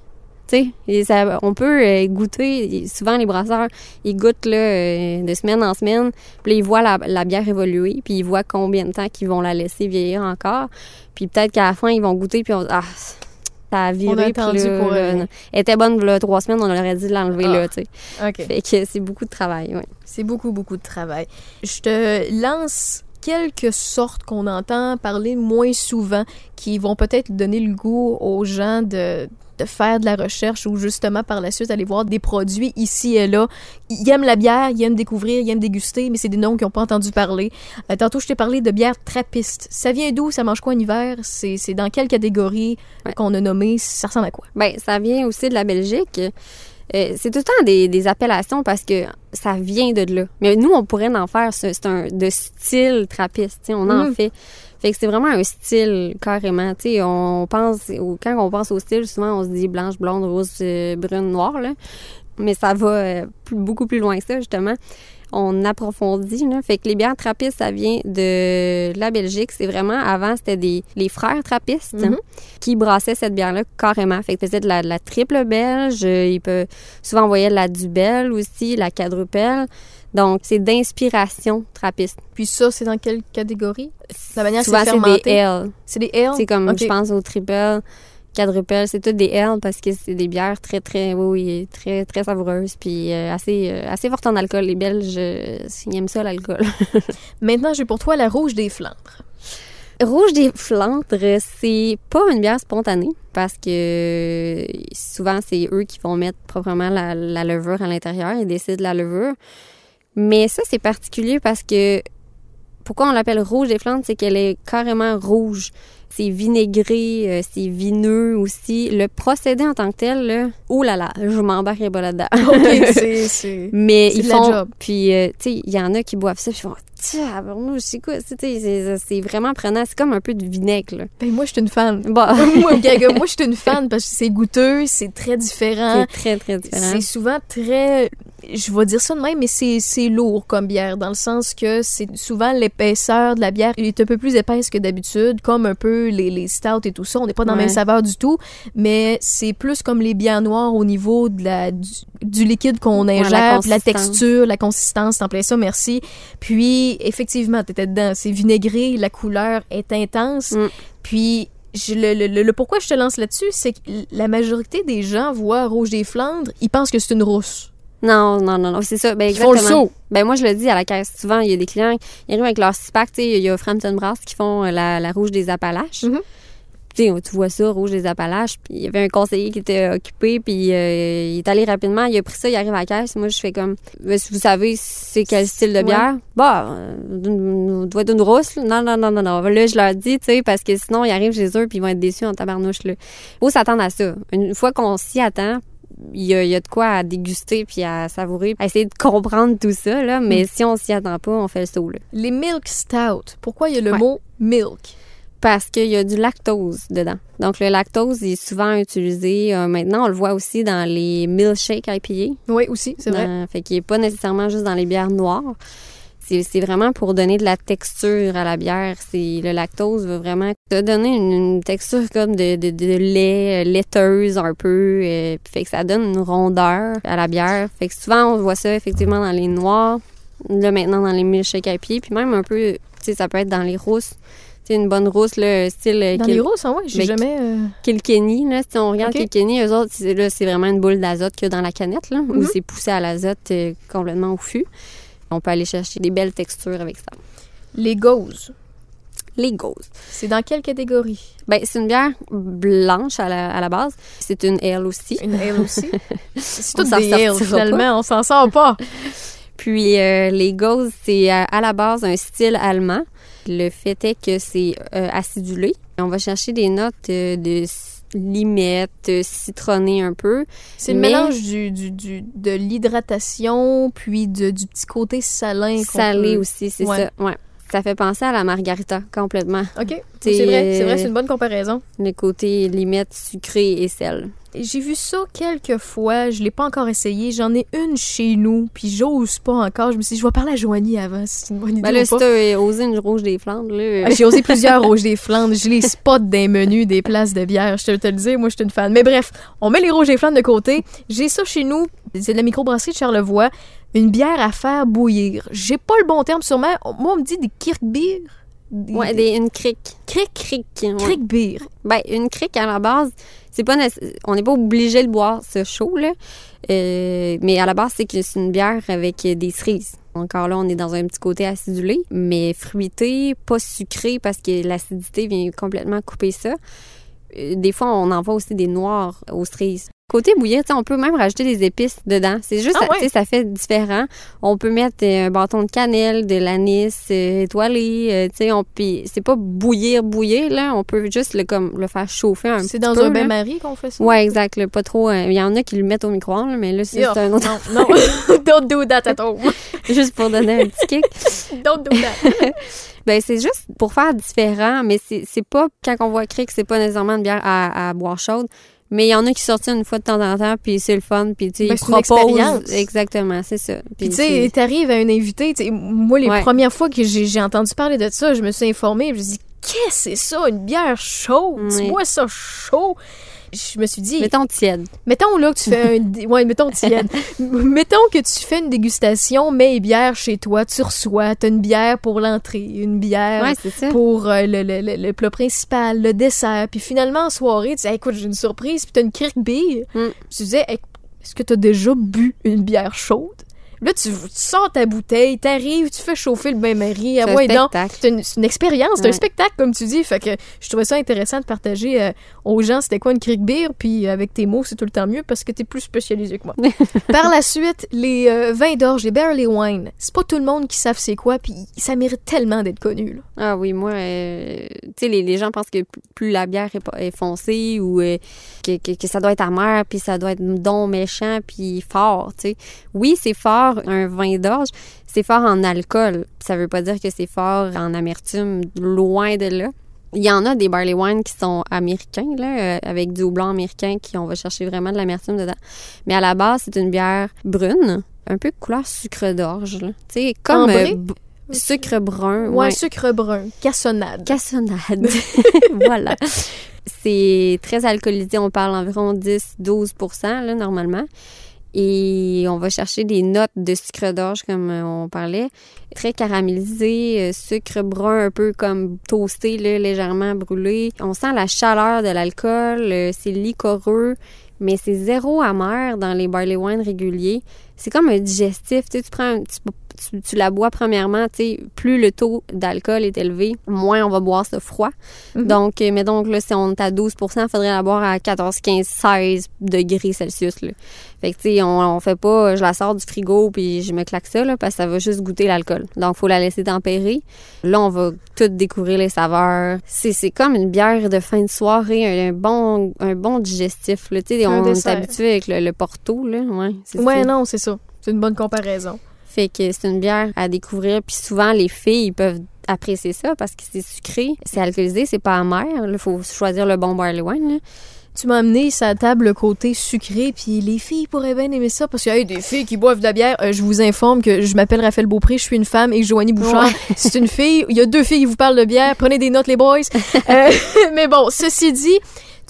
Speaker 5: Et ça- on peut euh, goûter. Souvent, les brasseurs, ils goûtent là, euh, de semaine en semaine. Puis ils voient la, la bière évoluer, puis ils voient combien de temps qu'ils vont la laisser vieillir encore. Puis peut-être qu'à la fin, ils vont goûter, puis on ah, ça a viré.
Speaker 4: On a attendu
Speaker 5: là,
Speaker 4: pour
Speaker 5: là. Elle était bonne là, trois semaines, on aurait dû l'enlever
Speaker 4: Ah.
Speaker 5: là, tu sais.
Speaker 4: OK.
Speaker 5: Fait que c'est beaucoup de travail, oui.
Speaker 4: C'est beaucoup, beaucoup de travail. Je te lance quelques sortes qu'on entend parler moins souvent, qui vont peut-être donner le goût aux gens de, de faire de la recherche ou justement par la suite aller voir des produits ici et là. Ils aiment la bière, ils aiment découvrir, ils aiment déguster, mais c'est des noms qu'ils n'ont pas entendu parler. Euh, tantôt, je t'ai parlé de bière trappiste. Ça vient d'où? Ça mange quoi en hiver? C'est c'est dans quelle catégorie
Speaker 5: Ouais.
Speaker 4: qu'on a nommé? Ça ressemble à quoi?
Speaker 5: Ben, ça vient aussi de la Belgique. Euh, c'est tout le temps des, des appellations parce que ça vient de là. Mais nous, on pourrait en faire. C'est c'est un de style trappiste. On en
Speaker 4: Mhm.
Speaker 5: fait. Fait que c'est vraiment un style carrément. Tu sais, on pense quand on pense au style, souvent on se dit blanche, blonde, rose, euh, brune, noire là. Mais ça va euh, plus- beaucoup plus loin que ça justement. On approfondit là. Fait que les bières trappistes, ça vient de la Belgique. C'est vraiment avant c'était des les frères trappistes
Speaker 4: Mhm.
Speaker 5: qui brassaient cette bière-là carrément. Fait que c'était de la, de la triple belge. euh, Il peut souvent envoyer de la dubelle aussi, la quadrupelle. Donc, c'est d'inspiration trappiste.
Speaker 4: Puis ça, c'est dans quelle catégorie? La manière
Speaker 5: Souvent,
Speaker 4: c'est
Speaker 5: des? L.
Speaker 4: C'est des L?
Speaker 5: C'est comme, je pense, au triple, quadrupelle. C'est toutes des L parce que c'est des bières très, très, oui, très, très savoureuses. Puis euh, assez, euh, assez fortes en alcool. Les Belges, euh, ils aiment ça, l'alcool. [laughs]
Speaker 4: Maintenant, j'ai pour toi la rouge des Flandres.
Speaker 5: Rouge des Flandres, c'est pas une bière spontanée parce que souvent c'est eux qui vont mettre proprement la, la levure à l'intérieur et décident de la levure. Mais ça, c'est particulier parce que pourquoi on l'appelle rouge des Flandres, c'est qu'elle est carrément rouge. C'est vinaigré, euh, c'est vineux aussi. Le procédé en tant que tel, là, oh là là, je m'embarquerai pas là-dedans. [laughs]
Speaker 4: OK, [laughs] c'est... c'est-
Speaker 5: Mais
Speaker 4: C'est
Speaker 5: ils font.
Speaker 4: job.
Speaker 5: Puis, euh, tu sais, il y en a qui boivent ça, puis ils font, tiens, je sais quoi, c'est c'est vraiment prenant. C'est comme un peu de vinaigre, là.
Speaker 4: Ben, moi, je suis une fan.
Speaker 5: Bon, [laughs]
Speaker 4: moi, Gaga, moi, je suis une fan parce que c'est goûteux, c'est très différent.
Speaker 5: c'est très, très différent.
Speaker 4: C'est souvent très, je vais dire ça de même, mais c'est c'est lourd comme bière, dans le sens que c'est souvent l'épaisseur de la bière est un peu plus épaisse que d'habitude, comme un peu les, les stouts et tout ça. On n'est pas dans la
Speaker 5: Ouais.
Speaker 4: même saveur du tout, mais c'est plus comme les bières noires au niveau de la, du, du liquide qu'on
Speaker 5: Ouais, la
Speaker 4: ingère, puis la
Speaker 5: consistance.
Speaker 4: texture, la consistance, t'en plais ça, merci. Puis, effectivement, t'étais dedans, c'est vinaigré, la couleur est intense,
Speaker 5: Mm.
Speaker 4: puis je- le, le- le- le pourquoi je te lance là-dessus, c'est que la majorité des gens voient Rouge des Flandres, ils pensent que c'est une rousse.
Speaker 5: Non, non, non, non, c'est ça. Ben,
Speaker 4: Ils font le
Speaker 5: exactement.
Speaker 4: saut.
Speaker 5: Ben, moi, je le dis à la caisse. Souvent, il y a des clients, ils arrivent avec leur six-pack, tu sais, il y a Frampton Brass qui font euh, la, la rouge des Appalaches.
Speaker 4: Mhm.
Speaker 5: Tu vois ça, rouge des Appalaches. Puis il y avait un conseiller qui était occupé, puis euh, il est allé rapidement, il a pris ça, il arrive à la caisse. Moi, je fais comme, Ben, si vous savez c'est quel style de
Speaker 4: Ouais.
Speaker 5: bière? Bah, euh, d'une- doit être une rousse. Non, non, non, non, non. Là, je leur dis, tu sais, parce que sinon, ils arrivent chez eux, puis ils vont être déçus en tabarnouche, là. Faut s'attendre à ça. Une fois qu'on s'y attend, il y, a, il y a de quoi à déguster puis à savourer, à essayer de comprendre tout ça, là. Mais
Speaker 4: Mm.
Speaker 5: si on s'y attend pas, on fait le saut, là.
Speaker 4: Les milk stout, pourquoi il y a le
Speaker 5: Ouais.
Speaker 4: mot milk?
Speaker 5: Parce qu'il y a du lactose dedans. Donc, le lactose est souvent utilisé. euh, maintenant, on le voit aussi dans les milkshakes IPA.
Speaker 4: Oui, aussi, c'est vrai.
Speaker 5: Dans- fait qu'il n'est pas nécessairement juste dans les bières noires. C'est c'est vraiment pour donner de la texture à la bière. C'est Le lactose va vraiment te donner une, une texture comme de, de, de lait, euh, laiteuse un peu. euh, puis fait que ça donne une rondeur à la bière. Fait que souvent, on voit ça effectivement dans les noirs. Là, maintenant, dans les milkshakes IPA. Puis même un peu, tu sais, ça peut être dans les rousses. Sais, une bonne rousse, là, style euh,
Speaker 4: Dans
Speaker 5: Kil-
Speaker 4: les rousses, hein, ouais, j'ai
Speaker 5: Mais-
Speaker 4: jamais... euh,
Speaker 5: Kilkenny, là, si on regarde. Kilkenny, eux autres, c'est- là, c'est vraiment une boule d'azote qu'il y a dans la canette, là, où
Speaker 4: Mhm.
Speaker 5: c'est poussé à l'azote euh, complètement au fût. On peut aller chercher des belles textures avec ça.
Speaker 4: Les gauzes,
Speaker 5: Les gauzes.
Speaker 4: c'est dans quelle catégorie?
Speaker 5: Ben, c'est une bière blanche à la, à la base. C'est une ale aussi.
Speaker 4: Une ale aussi? [laughs] c'est
Speaker 5: s'en
Speaker 4: des ales, finalement, on s'en sort pas. [laughs]
Speaker 5: Puis euh, les gauzes, c'est euh, à la base un style allemand. Le fait est que c'est euh, acidulé. On va chercher des notes euh, de limette, euh, citronnées un peu.
Speaker 4: C'est le
Speaker 5: Mais-
Speaker 4: mélange du, du, du- de l'hydratation, puis de- du petit côté salin.
Speaker 5: Salé
Speaker 4: peut-
Speaker 5: aussi, c'est
Speaker 4: Ouais.
Speaker 5: ça. Ouais. Ça fait penser à la margarita complètement.
Speaker 4: OK, c'est vrai, c'est vrai, c'est une bonne comparaison.
Speaker 5: Le côté limite sucré et sel.
Speaker 4: J'ai vu ça quelques fois, je l'ai pas encore essayé. J'en ai une chez nous, puis j'ose pas encore. Je me suis dit, je vais parler à Joanie avant, c'est une bonne idée
Speaker 5: Ben là,
Speaker 4: ou
Speaker 5: si
Speaker 4: pas.
Speaker 5: t'as osé une rouge des Flandres, là.
Speaker 4: Ah, J'ai osé plusieurs rouges des Flandres. Je les spot des menus, des places de bière. Je te, te le dis, moi, je suis une fan. Mais bref, on met les rouges des Flandres de côté. J'ai ça chez nous. C'est de la microbrasserie de Charlevoix. Une bière à faire bouillir. J'ai pas le bon terme sûrement. Moi, on me dit des kirkbeer. Des,
Speaker 5: ouais, des, une crique.
Speaker 4: cric,
Speaker 5: Crique. ouais.
Speaker 4: crickbeer.
Speaker 5: Ben, une crique, à la base, c'est pas on n'est pas obligé de boire ce chaud, là. Euh, mais à la base, c'est que c'est une bière avec des cerises. Encore là, on est dans un petit côté acidulé, mais fruité, pas sucré parce que l'acidité vient complètement couper ça. Euh, Des fois, on envoie aussi des noirs aux cerises. Côté bouillir, tu sais, on peut même rajouter des épices dedans. C'est juste,
Speaker 4: Ah
Speaker 5: tu sais,
Speaker 4: ouais?
Speaker 5: ça fait différent. On peut mettre euh, un bâton de cannelle, de l'anis euh, étoilé, euh, tu sais, on puis c'est pas bouillir bouillir là, on peut juste le comme le faire chauffer un
Speaker 4: C'est
Speaker 5: petit
Speaker 4: dans
Speaker 5: peu,
Speaker 4: un bain-marie qu'on fait ça?
Speaker 5: Ouais, exact, là, pas trop euh, il y en a qui le mettent au micro-ondes, mais là c'est c'est un autre
Speaker 4: Non, non. [laughs] Don't do that at home. [laughs]
Speaker 5: juste pour donner un petit kick. [laughs]
Speaker 4: Don't do that.
Speaker 5: Ben c'est juste pour faire différent, mais c'est c'est pas quand on voit cric, c'est pas nécessairement une bière à, à boire chaude. Mais il y en a qui sortent une fois de temps en temps, puis c'est le fun, puis tu sais,
Speaker 4: Ben,
Speaker 5: ils proposent. Exactement, c'est ça.
Speaker 4: Puis tu sais, t'arrives à un invité, tu sais, moi les
Speaker 5: Ouais.
Speaker 4: premières fois que j'ai entendu parler de ça, je me suis informée, je me suis dit qu'est-ce que c'est ça, une bière chaude, tu
Speaker 5: Oui.
Speaker 4: bois ça chaud. Je me suis dit,
Speaker 5: mettons tiède.
Speaker 4: mettons là que tu fais un, ouais, mettons tienne. [laughs] mettons que tu fais une dégustation, mets bière chez toi, tu reçois, t'as une bière pour l'entrée, une bière
Speaker 5: Ouais,
Speaker 4: pour euh, le, le, le, le plat principal, le dessert. Puis finalement, en soirée, tu dis, Hey, écoute, j'ai une surprise, puis t'as une crique beer.
Speaker 5: Mm.
Speaker 4: Tu disais, Hey, est-ce que t'as déjà bu une bière chaude? Là, tu, tu sors ta bouteille, t'arrives, tu fais chauffer le bain-marie. Ah ouais, c'est une, expérience, c'est un spectacle, comme tu dis. Fait que je trouvais ça intéressant de partager euh, aux gens c'était quoi une crick beer, puis avec tes mots, c'est tout le temps mieux parce que t'es plus spécialisé que moi. [laughs] Par la suite, les euh, vins d'orge, les barley wine, c'est pas tout le monde qui savent c'est quoi, puis ça mérite tellement d'être connu. Là.
Speaker 5: Ah oui, moi, euh, tu sais, les, les gens pensent que plus- la bière est, foncée ou euh, que, que, que ça doit être amer, puis ça doit être don méchant, puis fort, tu sais. Oui, c'est fort, un vin d'orge, c'est fort en alcool. Ça veut pas dire que c'est fort en amertume, loin de là. Il y en a des barley wine qui sont américains, là, euh, avec du blanc américain, qui on va chercher vraiment de l'amertume dedans. Mais à la base, c'est une bière brune, un peu couleur sucre d'orge. Tu sais, comme euh, sucre brun.
Speaker 4: Ouais, sucre brun, cassonade.
Speaker 5: Cassonade. [laughs] [laughs] voilà. C'est très alcoolisé. On parle environ 10-12 là, normalement. Et on va chercher des notes de sucre d'orge, comme euh, on parlait. Très caramélisé, euh, sucre brun un peu comme toasté, légèrement brûlé. On sent la chaleur de l'alcool. euh, c'est liquoreux, mais c'est zéro amer dans les barley wine réguliers. C'est comme un digestif. Tu sais, tu prends un- tu- tu la bois premièrement, tu sais, plus le taux d'alcool est élevé, moins on va boire ça froid.
Speaker 4: Mhm.
Speaker 5: Donc, euh, mais donc là, si on est à 12% il faudrait la boire à 14, 15, 16 degrés Celsius. Là. Fait que, tu sais, on, on fait pas, je la sors du frigo puis je me claque ça, là, parce que ça va juste goûter l'alcool. Donc, faut la laisser tempérer. Là, on va tout découvrir les saveurs. C'est, comme une bière de fin de soirée, un, un bon, un bon digestif. Là. Tu sais, on est habitué avec le, le Porto, là. Ouais,
Speaker 4: Ouais, non, c'est ça. C'est une bonne comparaison.
Speaker 5: Fait que c'est une bière à découvrir. Puis souvent, les filles peuvent apprécier ça parce que c'est sucré, c'est alcoolisé, c'est pas amer. Il faut choisir le bon barley wine.
Speaker 4: Tu m'as amené sa table le côté sucré, puis les filles pourraient bien aimer ça parce qu'il y a des filles qui boivent de la bière. Euh, je vous informe que je m'appelle Raphaël Beaupré, je suis une femme et Joanie Bouchard,
Speaker 5: Ouais. [laughs]
Speaker 4: c'est une fille. Il y a deux filles qui vous parlent de bière. Prenez des notes, les boys. [laughs] Euh, [laughs] mais bon, ceci dit,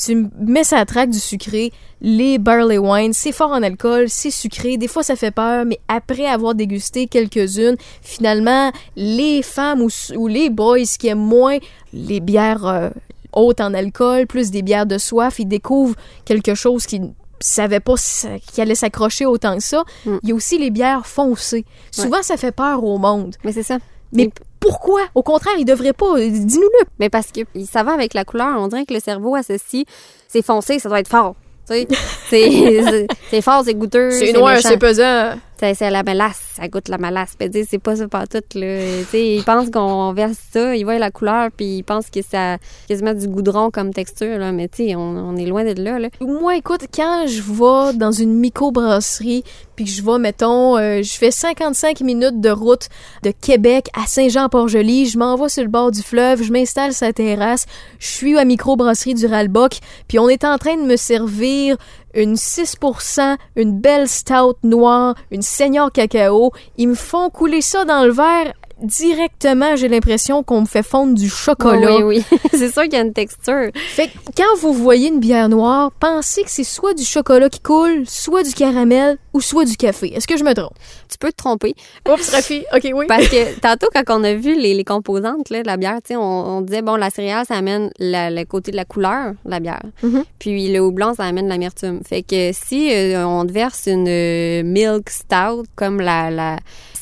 Speaker 4: tu mets ça à traque du sucré. Les barley wine, c'est fort en alcool, c'est sucré. Des fois, ça fait peur, mais après avoir dégusté quelques-unes, finalement, les femmes ou, ou les boys qui aiment moins les bières euh, hautes en alcool, plus des bières de soif, ils découvrent quelque chose qu'ils ne savaient pas sa- qui allait s'accrocher autant que ça.
Speaker 5: Mm.
Speaker 4: Il y a aussi les bières foncées. Souvent, ça fait peur au monde.
Speaker 5: Mais c'est ça.
Speaker 4: Mais
Speaker 5: Et-
Speaker 4: pourquoi? Au contraire, ils devraient pas. Dis-nous-le.
Speaker 5: Mais parce que ça va avec la couleur. On dirait que le cerveau associe c'est foncé, ça doit être fort. Tu sais, [laughs] c'est, c'est- c'est fort, c'est goûteux. méchant.
Speaker 4: pesant.
Speaker 5: C'est, la mélasse, ça goûte la mélasse. Mais tu c'est pas ça pas tout là. Ils pensent qu'on verse ça, ils voient la couleur puis ils pensent que ça quasiment du goudron comme texture là, mais tu sais, on, on est loin de là là.
Speaker 4: Moi, écoute, quand je vais dans une microbrasserie, puis que je vais, mettons, euh, je fais 55 minutes de route de Québec à Saint-Jean-Port-Joli, je m'en vais sur le bord du fleuve, je m'installe sa terrasse, je suis à microbrasserie du Ralbock, puis on est en train de me servir une 6%, une belle stout noire, une senior cacao. Ils me font couler ça dans le verre directement, j'ai l'impression qu'on me fait fondre du chocolat.
Speaker 5: Oui, oui. [laughs] c'est sûr qu'il y a une texture.
Speaker 4: Fait que quand vous voyez une bière noire, pensez que c'est soit du chocolat qui coule, soit du caramel ou soit du café. Est-ce que je me trompe?
Speaker 5: Tu peux te tromper.
Speaker 4: Oups, Rafi. [laughs] OK, oui.
Speaker 5: Parce que tantôt, quand on a vu les, les composantes là, de la bière, tu sais, on, on disait, bon, la céréale, ça amène la- le côté de la couleur de la bière.
Speaker 4: Mhm.
Speaker 5: Puis le houblon, ça amène l'amertume. Fait que si euh, on te verse une euh, milk stout, comme la, la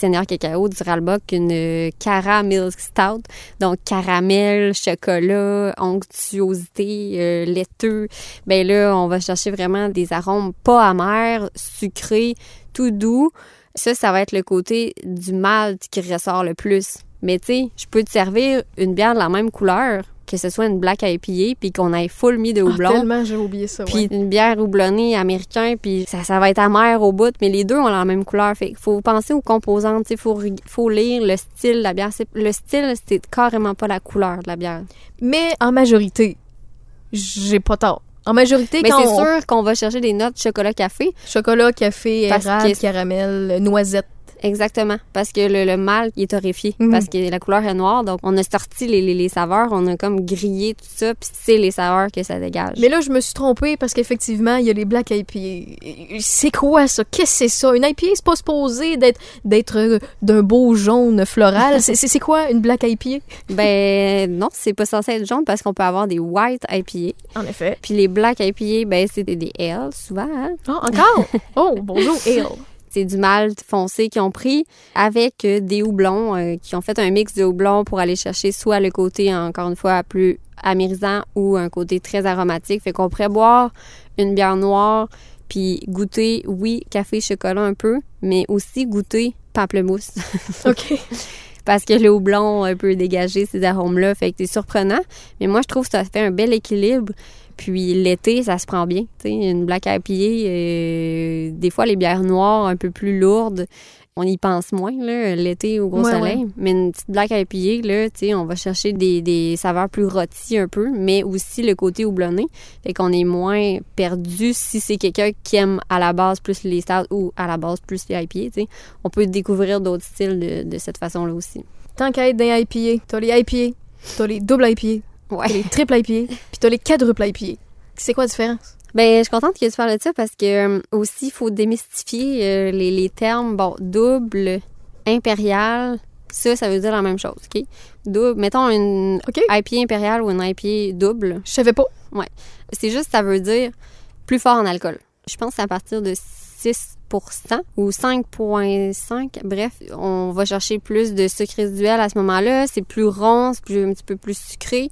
Speaker 5: Seigneur Cacao du Ralbock, une Cara Milk Stout, donc caramel, chocolat, onctuosité, euh, laiteux, ben là, on va chercher vraiment des arômes pas amers, sucrés, tout doux. Ça, ça va être le côté du malt qui ressort le plus. Mais tu sais, je peux te servir une bière de la même couleur, que ce soit une black IPA, puis qu'on ait full mis de
Speaker 4: Ah,
Speaker 5: houblon.
Speaker 4: tellement, j'ai oublié ça.
Speaker 5: Puis
Speaker 4: ouais.
Speaker 5: une bière houblonnée américain, puis ça, ça va être amer au bout, mais les deux ont la même couleur. Fait qu'il faut penser aux composantes, il faut, faut lire le style de la bière. Le style, c'est carrément pas la couleur de la bière.
Speaker 4: Mais en majorité, j'ai pas tort. En majorité,
Speaker 5: Mais c'est
Speaker 4: on-
Speaker 5: sûr qu'on va chercher des notes chocolat-café.
Speaker 4: chocolat, café, érable, caramel, noisette.
Speaker 5: Exactement. Parce que le, le malt, il est torréfié.
Speaker 4: Mhm.
Speaker 5: Parce que la couleur est noire. Donc, on a sorti les, les, les saveurs. On a comme grillé tout ça. Puis c'est les saveurs que ça dégage.
Speaker 4: Mais là, je me suis trompée parce qu'effectivement, il y a les Black IPA. C'est quoi ça? Qu'est-ce que c'est ça? Une IPA, c'est pas supposé d'être, d'être euh, d'un beau jaune floral. [laughs] C'est, quoi une Black IPA?
Speaker 5: ben non, c'est pas censé être jaune parce qu'on peut avoir des white IPA.
Speaker 4: En effet.
Speaker 5: Puis les black IPA, ben c'est des, des ale souvent. Hein?
Speaker 4: Ah, encore? [laughs] oh, bonjour, Ale.
Speaker 5: C'est du malt foncé qu'ils ont pris avec euh, des houblons, euh, qui ont fait un mix de houblons pour aller chercher soit le côté, encore une fois, plus amérisant ou un côté très aromatique. Fait qu'on pourrait boire une bière noire puis goûter, oui, café, chocolat un peu, mais aussi goûter pamplemousse. [laughs]
Speaker 4: OK.
Speaker 5: parce que le houblon peut dégager ces arômes-là. Fait que c'est surprenant. Mais moi, je trouve que ça fait un bel équilibre. Puis l'été, ça se prend bien. une black IPA, euh, des fois, les bières noires un peu plus lourdes, on y pense moins, l'été au gros soleil. Mais une petite black IPA, là, on va chercher des, des, saveurs plus rôties un peu, mais aussi le côté houblonné. Fait qu'on est moins perdu si c'est quelqu'un qui aime à la base plus les stouts ou à la base plus les IPA. On peut découvrir d'autres styles de, de cette façon-là aussi.
Speaker 4: Tant qu'à être les IPA, t'as les IPA, t'as les double IPA, ouais. t'as les triple IPA, puis t'as les quadruple IPA. C'est quoi la différence?
Speaker 5: Ben, je suis contente que tu parles de ça parce que euh, aussi, il faut démystifier euh, les, les, termes. Bon, double, impérial, ça, ça veut dire la même chose, OK? Double, mettons une IPA impériale ou une IPA double.
Speaker 4: Je savais pas.
Speaker 5: Ouais. C'est juste, ça veut dire plus fort en alcool. Je pense que à partir de 6 ou 5,5. Bref, on va chercher plus de sucre résiduel à ce moment-là. C'est plus rond, c'est plus, un petit peu plus sucré.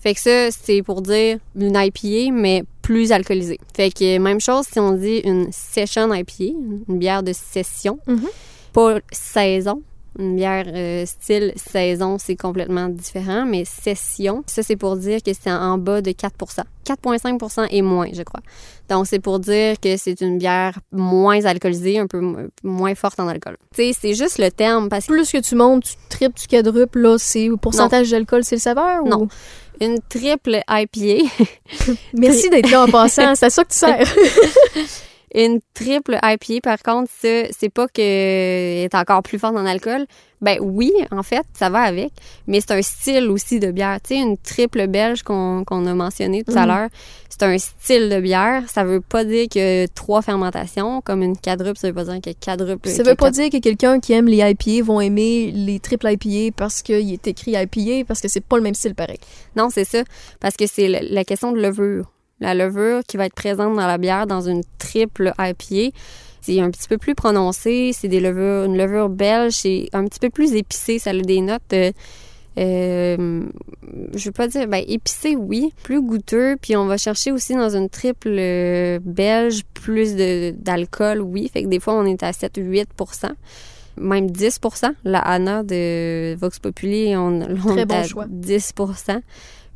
Speaker 5: Fait que ça, c'est pour dire une IPA, mais plus alcoolisée. Fait que même chose si on dit une session IPA, une bière de session, mm-hmm. pas saison. Une bière euh, style saison, c'est complètement différent, mais session, ça c'est pour dire que c'est en bas de 4 4,5 et moins, je crois. Donc c'est pour dire que c'est une bière moins alcoolisée, un peu moins forte en alcool. Tu sais, c'est juste le terme parce que
Speaker 4: plus que tu montes, tu triples, tu quadruples, là, c'est pourcentage d'alcool, c'est le saveur ou?
Speaker 5: Non une triple IPA. [laughs]
Speaker 4: Merci d'être là en passant, [laughs] c'est ça que tu sers. [laughs]
Speaker 5: une triple IPA, par contre, c'est pas que est encore plus forte en alcool. Ben oui, en fait, ça va avec, mais c'est un style aussi de bière. Tu sais, une triple belge qu'on a mentionné tout à mhm. l'heure, c'est un style de bière. Ça veut pas dire que trois fermentations, comme une quadruple, ça veut pas dire que quadruple.
Speaker 4: Ça veut pas dire que quelqu'un qui aime les IPA vont aimer les triple IPA parce qu'il est écrit IPA, parce que c'est pas le même style pareil.
Speaker 5: Non, c'est ça. Parce que c'est la question de levure. La levure qui va être présente dans la bière dans une triple IPA, c'est un petit peu plus prononcé. C'est des levures, une levure belge, c'est un petit peu plus épicé. Ça a des notes. Euh, euh, je veux pas dire, ben épicé, oui, plus goûteux. Puis on va chercher aussi dans une triple euh, belge plus d'alcool, oui. Fait que des fois, on est à 7-8% même 10% La Anna de Vox Populi, on, on est à 10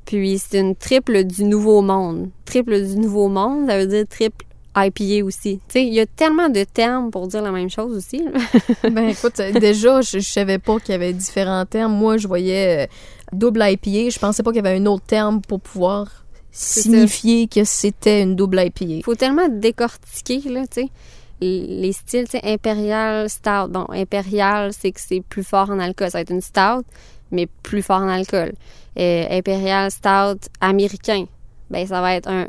Speaker 5: puis c'est une triple du Nouveau Monde. Triple du Nouveau Monde, ça veut dire triple IPA aussi. Tu sais, il y a tellement de termes pour dire la même chose aussi. [laughs]
Speaker 4: ben écoute, déjà, je, je savais pas qu'il y avait différents termes. Moi, je voyais euh, double IPA. Je pensais pas qu'il y avait un autre terme pour pouvoir signifier que c'était une double IPA. Il
Speaker 5: faut tellement décortiquer, là, tu sais les styles, tu sais, impérial, stout. Bon, impérial, c'est que c'est plus fort en alcool. Ça va être une stout, mais plus fort en alcool. Euh, impérial Stout américain, ben ça va être un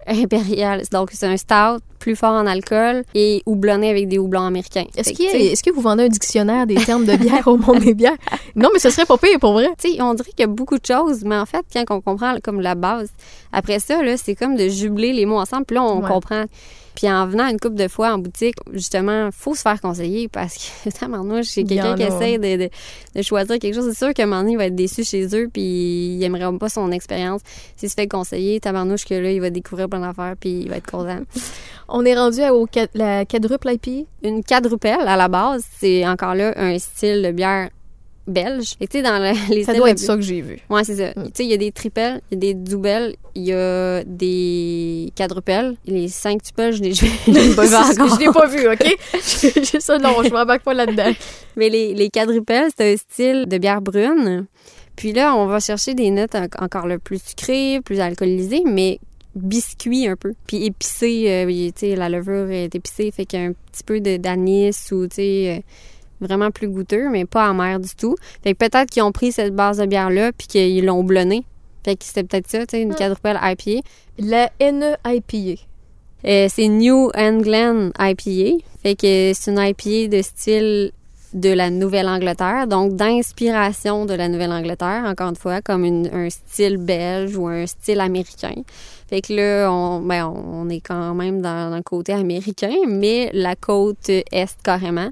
Speaker 5: [laughs] impérial. Donc c'est un stout plus fort en alcool et houblonné avec des houblons américains.
Speaker 4: Est-ce est que vous vendez un dictionnaire des termes de bière au monde des bières? Non, mais ce serait pas pire pour vrai. [laughs]
Speaker 5: On dirait qu'il y a beaucoup de choses, mais en fait, quand on comprend comme la base, après ça c'est comme de jubiler les mots ensemble, puis là on comprend puis en venant une couple de fois en boutique, justement, faut se faire conseiller parce que, [laughs] tabarnouche, c'est quelqu'un qui essaie de, de, choisir quelque chose. C'est sûr qu'à un moment donné, il va être déçu chez eux puis il aimerait pas son expérience. S'il se fait conseiller, tabarnouche que là, il va découvrir plein d'affaires puis il va être content. [laughs]
Speaker 4: On est rendu à la quadruple IP?
Speaker 5: Une quadrupelle, à la base, c'est encore là un style de bière belge. Et tu sais, dans [laughs] les
Speaker 4: Ça doit être ça que j'ai vu.
Speaker 5: Ouais, c'est ça. Mm. Tu sais, il y a des triples, il y a des doubles, il y a des quadruples. Les cinq tuples, je [laughs] n'ai pas vu encore.
Speaker 4: je l'ai pas vu, OK? [laughs] j'ai ça, non, je m'embarque pas là-dedans.
Speaker 5: Mais les, les quadruples, c'est un style de bière brune. Puis là, on va chercher des notes encore le plus sucrées, plus alcoolisées, mais biscuit un peu. Puis épicé, euh, tu sais, la levure est épicée, fait qu'il y a un petit peu d'anis ou, tu sais... Euh, vraiment plus goûteux, mais pas amer du tout. Fait que peut-être qu'ils ont pris cette base de bière-là puis qu'ils l'ont blonné. Fait que c'était peut-être ça, tu sais, une ah. quadruple IPA.
Speaker 4: La NE-IPA.
Speaker 5: Euh, c'est New England IPA. Fait que c'est une IPA de style de la Nouvelle-Angleterre, donc d'inspiration de la Nouvelle-Angleterre, encore une fois, comme une- un style belge ou un style américain. Fait que là, on, ben, on est quand même dans, dans le côté américain, mais la côte est carrément.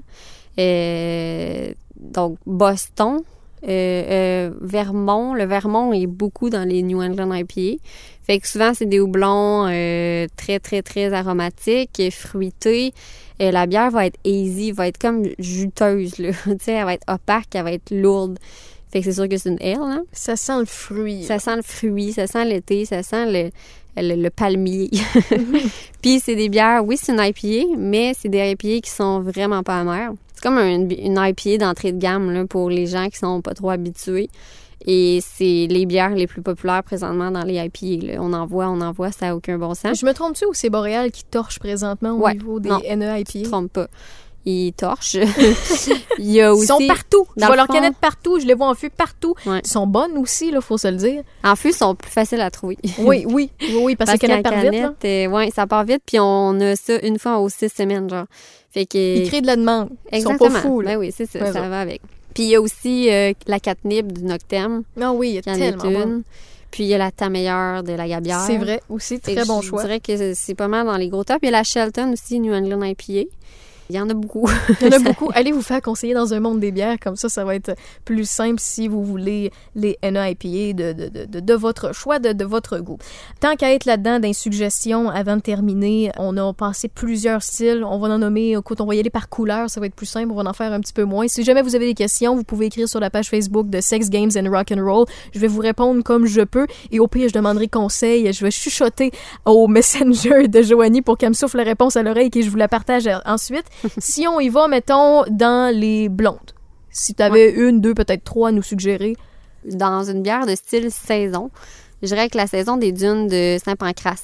Speaker 5: Euh, donc, Boston, euh, euh, Vermont. Le Vermont est beaucoup dans les New England IPA. Fait que souvent, c'est des houblons euh, très, très, très aromatiques, et fruités. Et la bière va être easy, va être comme juteuse, là. [laughs] elle va être opaque, elle va être lourde. Fait que c'est sûr que c'est une ale, hein.
Speaker 4: Ça sent le fruit.
Speaker 5: Ça sent le fruit, ça sent l'été, ça sent le, le, le palmier. [laughs] [laughs] Puis c'est des bières, oui, c'est une IPA, mais c'est des IPA qui sont vraiment pas amères. C'est comme une, une IPA d'entrée de gamme là, pour les gens qui sont pas trop habitués. Et c'est les bières les plus populaires présentement dans les IPA. là. On en voit, on en voit, ça n'a aucun bon sens.
Speaker 4: Je me trompe-tu ou c'est Boréal qui torche présentement au
Speaker 5: Ouais,
Speaker 4: niveau des
Speaker 5: non.
Speaker 4: NE
Speaker 5: Je me trompe pas. Ils torchent. [laughs] Il y a
Speaker 4: Ils sont partout. Je vois
Speaker 5: le
Speaker 4: leurs
Speaker 5: fond-
Speaker 4: canettes partout. Je les vois en fût partout.
Speaker 5: Ouais.
Speaker 4: Ils sont bonnes aussi, là, faut se le dire.
Speaker 5: En plus, ils sont plus faciles à trouver. [laughs]
Speaker 4: Oui, oui, oui, oui, parce, que les canettes
Speaker 5: qu'en
Speaker 4: partent vite,
Speaker 5: canette, euh, ouais, ça part vite, puis on a ça une fois aux six semaines, genre. Fait que...
Speaker 4: Ils créent de la demande. Ils sont
Speaker 5: Exactement.
Speaker 4: pas fous, là.
Speaker 5: Ben oui, c'est ça,
Speaker 4: Ouais,
Speaker 5: ça
Speaker 4: ça.
Speaker 5: va avec. Puis il y a aussi euh, la catnip du Noctem,
Speaker 4: Ah oui, il y a tellement bon.
Speaker 5: une. Puis il y a la tameilleure de la gabière.
Speaker 4: C'est vrai, aussi, très bon
Speaker 5: je
Speaker 4: choix.
Speaker 5: dirais que c'est- c'est pas mal dans les gros tops. Il y a la Shelton aussi, New England IPA. Il y en a beaucoup.
Speaker 4: Il y en a [laughs] beaucoup. Allez vous faire conseiller dans un monde des bières, comme ça, ça va être plus simple si vous voulez les NAIPA de, de, de, de, de votre choix, de, de votre goût. Tant qu'à être là-dedans, des suggestions, avant de terminer, on a passé plusieurs styles. On va en nommer, écoute, on va y aller par couleur, ça va être plus simple, on va en faire un petit peu moins. Si jamais vous avez des questions, vous pouvez écrire sur la page Facebook de Sex Games and Rock and Roll. Je vais vous répondre comme je peux et au pire, je demanderai conseil. Je vais chuchoter au Messenger de Joanie pour qu'elle me souffle la réponse à l'oreille et que je vous la partage ensuite. [laughs] si on y va, mettons, dans les blondes. Si tu avais une, deux, peut-être trois à nous suggérer.
Speaker 5: dans une bière de style saison, je dirais que la saison des dunes de Saint-Pancras.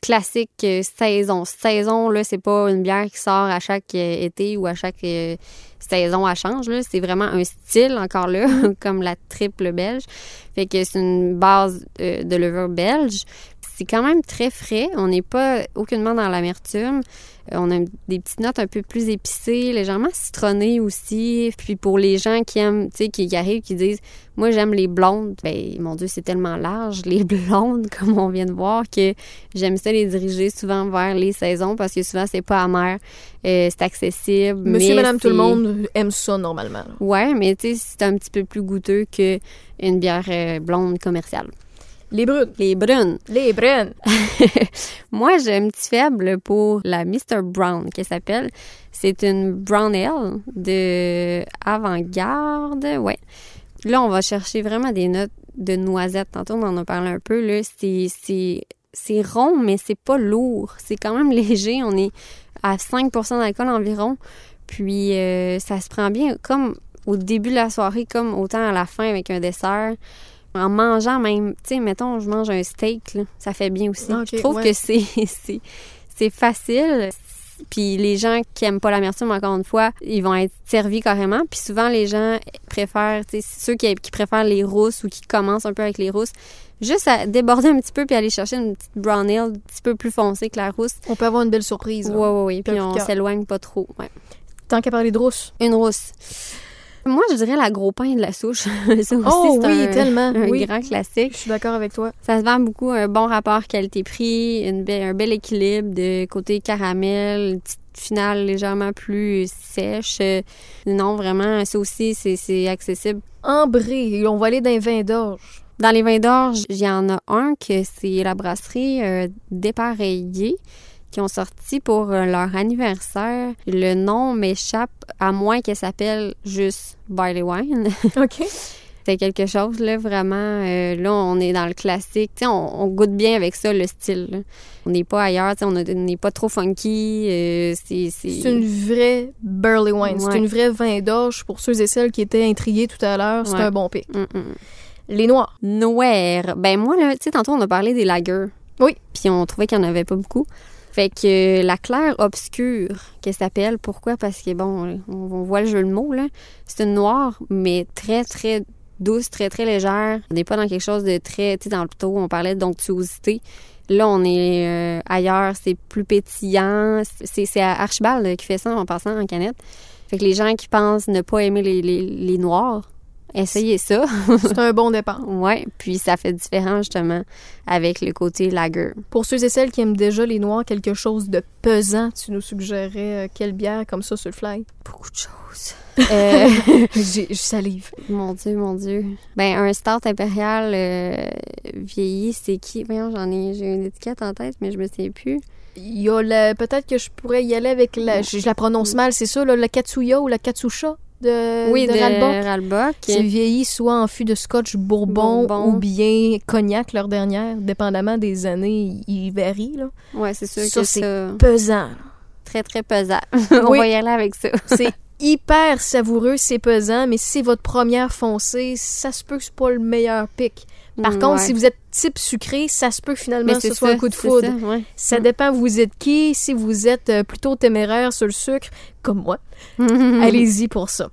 Speaker 5: Classique euh, saison. Saison, là, c'est pas une bière qui sort à chaque euh, été ou à chaque euh, saison, elle change. Là. C'est vraiment un style, encore là, [laughs] comme la triple belge. Fait que c'est une base de levure belge. C'est quand même très frais. On n'est pas aucunement dans l'amertume. Euh, On a des petites notes un peu plus épicées, légèrement citronnées aussi. Puis pour les gens qui aiment, tu sais, qui, arrivent, qui disent moi, j'aime les blondes. Ben, mon Dieu, c'est tellement large, [laughs] les blondes, comme on vient de voir, que j'aime ça les diriger souvent vers les saisons parce que souvent, c'est pas amer, euh, c'est accessible.
Speaker 4: Monsieur,
Speaker 5: mais
Speaker 4: madame, tout le monde aime ça normalement.
Speaker 5: Ouais, mais tu sais, c'est un petit peu plus goûteux que une bière euh, blonde commerciale.
Speaker 4: Les brunes.
Speaker 5: Les brunes.
Speaker 4: Les brunes. [laughs]
Speaker 5: Moi, j'ai un petit faible pour la Mr. Brown, qui s'appelle. C'est une Brown Ale de avant-garde, ouais. Là, on va chercher vraiment des notes de noisettes. Tantôt, on en a parlé un peu, là. C'est, c'est, c'est rond, mais c'est pas lourd. C'est quand même [laughs] léger. On est à 5% d'alcool environ. Puis, euh, ça se prend bien comme au début de la soirée, comme autant à la fin avec un dessert. En mangeant même, tu sais, mettons, je mange un steak, là, ça fait bien aussi.
Speaker 4: Ok,
Speaker 5: je trouve
Speaker 4: ouais.
Speaker 5: que [laughs] c'est, facile. Puis les gens qui aiment pas l'amertume, encore une fois, ils vont être servis carrément. Puis souvent, les gens préfèrent, tu sais, ceux qui, qui préfèrent les rousses ou qui commencent un peu avec les rousses, juste à déborder un petit peu puis aller chercher une petite brown ale un petit peu plus foncée que la rousse.
Speaker 4: On peut avoir une belle surprise.
Speaker 5: Ouais,
Speaker 4: là.
Speaker 5: ouais, ouais. Puis on s'éloigne pas trop. Ouais.
Speaker 4: Tant qu'à parler de rousse.
Speaker 5: Une rousse. Moi, je dirais la gros pain de la souche. [laughs] Ça aussi,
Speaker 4: Oh oui,
Speaker 5: un,
Speaker 4: tellement.
Speaker 5: un
Speaker 4: oui.
Speaker 5: grand classique.
Speaker 4: Je suis d'accord avec toi.
Speaker 5: Ça se vend beaucoup, un bon rapport qualité-prix, be- un bel équilibre de côté caramel, une petite finale légèrement plus sèche. Euh, Non, vraiment, ça aussi, c'est accessible.
Speaker 4: Ambré. On va aller dans les vins d'orge.
Speaker 5: Dans les vins d'orge, il y en a un que c'est la brasserie euh, Dépareillé qui ont sorti pour euh, leur anniversaire. Le nom m'échappe, à moins qu'elle s'appelle juste Barley Wine. [laughs]
Speaker 4: OK.
Speaker 5: C'est quelque chose, là, vraiment. euh, là, on est dans le classique. Tu sais, on, on goûte bien avec ça, le style. là. On n'est pas ailleurs, tu sais, on n'est pas trop funky. euh, c'est...
Speaker 4: une vraie burley wine. C'est une vraie vin d'orge pour ceux et celles qui étaient intrigués tout à l'heure. C'est
Speaker 5: Ouais.
Speaker 4: un bon pic.
Speaker 5: Mm, mm.
Speaker 4: Les noirs.
Speaker 5: Noir. Ben moi, là, tu sais, tantôt, on a parlé des lagers.
Speaker 4: Oui.
Speaker 5: Puis on trouvait qu'il n'y en avait pas beaucoup. Fait que euh, la claire obscure, qu'elle s'appelle, pourquoi? Parce que, bon, on, voit le jeu de mots, là. C'est une noire, mais très, très douce, très, très légère. On n'est pas dans quelque chose de très, tu sais, dans le taux, on parlait d'onctuosité. Là, on est euh, ailleurs, c'est plus pétillant. C'est c'est Archibald qui fait ça en passant en canette. Fait que les gens qui pensent ne pas aimer les, les, les noirs, essayez ça. [laughs]
Speaker 4: C'est un bon départ.
Speaker 5: ouais, puis ça fait différent justement avec le côté lager.
Speaker 4: Pour ceux et celles qui aiment déjà les noirs, quelque chose de pesant, tu nous suggérerais euh, quelle bière comme ça sur le fly?
Speaker 5: Beaucoup de choses. Euh, [laughs] [laughs]
Speaker 4: je salive.
Speaker 5: mon Dieu, mon Dieu. Ben, un start impérial euh, vieilli, c'est qui? Voyons, j'en ai, j'ai une étiquette en tête, mais je me souviens plus.
Speaker 4: Il y a le- peut-être que je pourrais y aller avec la. Je, je la prononce mal, c'est ça, là, la Katsuya ou la Katsusha? De,
Speaker 5: oui,
Speaker 4: de
Speaker 5: de
Speaker 4: Ralbock.
Speaker 5: Ralbock.
Speaker 4: C'est vieilli soit en fût de scotch bourbon,
Speaker 5: Bourbon.
Speaker 4: ou bien cognac leur dernière, dépendamment des années, il varie. Là.
Speaker 5: Ouais, c'est sûr
Speaker 4: Ça,
Speaker 5: que
Speaker 4: c'est
Speaker 5: ça,
Speaker 4: Pesant.
Speaker 5: très, très pesant. [laughs] On
Speaker 4: Oui.
Speaker 5: va y aller avec ça. [laughs]
Speaker 4: C'est hyper savoureux, c'est pesant, mais si c'est votre première foncée, ça se peut que c'est pas le meilleur pic. Par
Speaker 5: Mm,
Speaker 4: contre,
Speaker 5: ouais.
Speaker 4: si vous êtes type sucré, ça se peut que finalement ce soit
Speaker 5: ça,
Speaker 4: un coup de foudre.
Speaker 5: ça, ouais.
Speaker 4: Ça dépend vous êtes qui. Si vous êtes euh, plutôt téméraire sur le sucre, comme moi, [laughs] allez-y pour ça.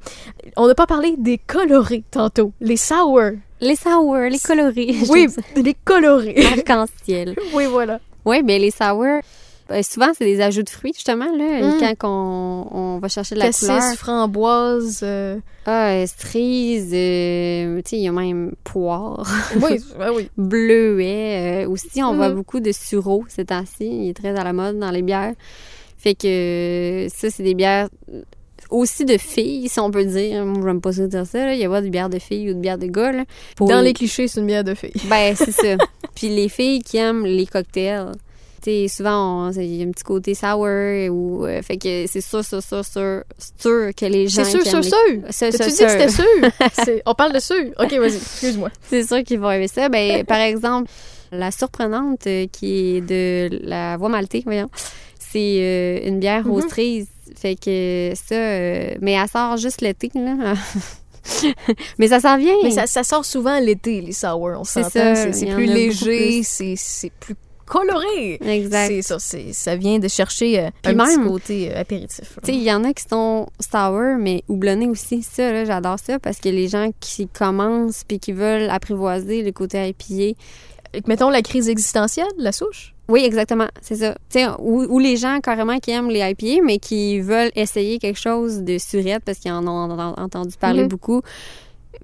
Speaker 4: On n'a pas parlé des colorés tantôt. Les sour.
Speaker 5: Les sour, les colorés. [laughs]
Speaker 4: Oui, les colorés. [laughs]
Speaker 5: Arc-en-ciel.
Speaker 4: oui, voilà.
Speaker 5: Oui, mais les sour, ben, souvent, c'est des ajouts de fruits, justement, là,
Speaker 4: Mm.
Speaker 5: quand on, on va chercher de la
Speaker 4: Cassis,
Speaker 5: couleur.
Speaker 4: framboise. euh,
Speaker 5: Ah, euh, cerise, euh, tu sais, il y a même poire,
Speaker 4: Oui, ouais, [laughs] oui.
Speaker 5: bleuet. aussi, on voit
Speaker 4: Mhm.
Speaker 5: beaucoup de sureau ces temps-ci. Il est très à la mode dans les bières. Fait que ça, c'est des bières aussi de filles, si on peut dire. Moi, j'aime pas ça dire ça. là. Il y a pas de bière de filles ou de bière de gars. là. Pour
Speaker 4: Dans les clichés, c'est une bière de fille.
Speaker 5: Ben, c'est ça. [laughs] Puis les filles qui aiment les cocktails, sais, souvent, il y a un petit côté sour ou... euh, fait que c'est sûr, sûr, sûr, sûr, sûr que les gens
Speaker 4: C'est sûr, sûr, sûr.
Speaker 5: sûr,
Speaker 4: dit que
Speaker 5: sûr.
Speaker 4: c'était sûr? On parle de sûr. OK, vas-y, excuse-moi. [laughs]
Speaker 5: C'est sûr qu'ils vont aimer ça. Ben, [laughs] par exemple, la surprenante euh, qui est de la voie maltée, voyons, c'est euh, une bière
Speaker 4: Mhm.
Speaker 5: aux cerises. Fait que ça... euh, mais elle sort juste l'été, là. [laughs] mais ça s'en vient.
Speaker 4: Mais ça, ça sort souvent l'été, les sour, on
Speaker 5: C'est
Speaker 4: s'entend.
Speaker 5: ça,
Speaker 4: C'est plus léger, c'est plus coloré.
Speaker 5: Exact.
Speaker 4: C'est ça, c'est- ça vient de chercher euh, petit
Speaker 5: même-
Speaker 4: côté euh, apéritif.
Speaker 5: Tu sais, il y en a qui sont sour, mais houblonnés aussi. Ça, là, j'adore ça parce que les gens qui commencent puis qui veulent apprivoiser le côté
Speaker 4: que, Mettons la crise existentielle, la souche?
Speaker 5: Oui, exactement, c'est ça. Tu sais, ou, ou les gens carrément qui aiment les IPA, mais qui veulent essayer quelque chose de surette parce qu'ils en ont en- entendu parler
Speaker 4: Mhm.
Speaker 5: beaucoup.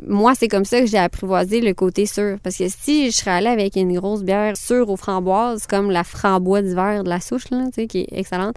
Speaker 5: Moi, c'est comme ça que j'ai apprivoisé le côté sûr. Parce que si je serais allée avec une grosse bière sûre aux framboises, comme la framboise d'hiver de la souche, là, tu sais, qui est excellente,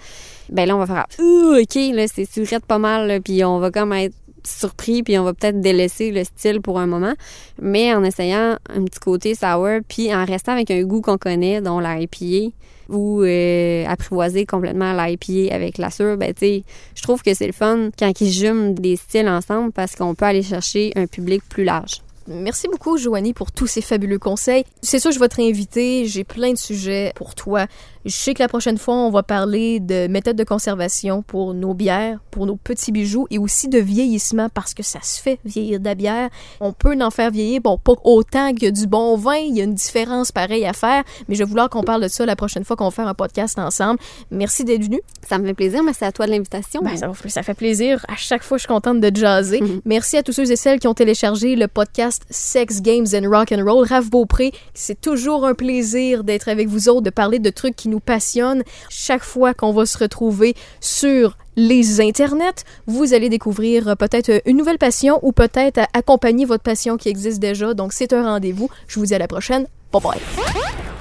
Speaker 5: ben là, on va faire Ouh, OK, là, c'est surette pas mal, puis on va comme être surpris, puis on va peut-être délaisser le style pour un moment, mais en essayant un petit côté sour, puis en restant avec un goût qu'on connaît, dont la IPA, ou euh, apprivoiser complètement la IPA avec la sûre, ben je trouve que c'est le fun quand ils jument des styles ensemble parce qu'on peut aller chercher un public plus large.
Speaker 4: Merci beaucoup, Joanie, pour tous ces fabuleux conseils. C'est sûr, je vais te réinviter. J'ai plein de sujets pour toi. Je sais que la prochaine fois, on va parler de méthodes de conservation pour nos bières, pour nos petits bijoux et aussi de vieillissement parce que ça se fait vieillir de la bière. On peut en faire vieillir, bon, pas autant que du bon vin. Il y a une différence pareille à faire, mais je vais vouloir qu'on parle de ça la prochaine fois qu'on va faire un podcast ensemble. Merci d'être venu.
Speaker 5: Ça me fait plaisir, merci à toi de l'invitation.
Speaker 4: Ben, ça, ça fait plaisir. À chaque fois, je suis contente de jaser.
Speaker 5: Mhm.
Speaker 4: Merci à tous ceux et celles qui ont téléchargé le podcast Sex, Games and Rock and Roll. Raph Beaupré, c'est toujours un plaisir d'être avec vous autres, de parler de trucs qui nous passionnent. Chaque fois qu'on va se retrouver sur les internets, vous allez découvrir euh, peut-être une nouvelle passion ou peut-être accompagner votre passion qui existe déjà. Donc, c'est un rendez-vous. Je vous dis à la prochaine. Bye bye.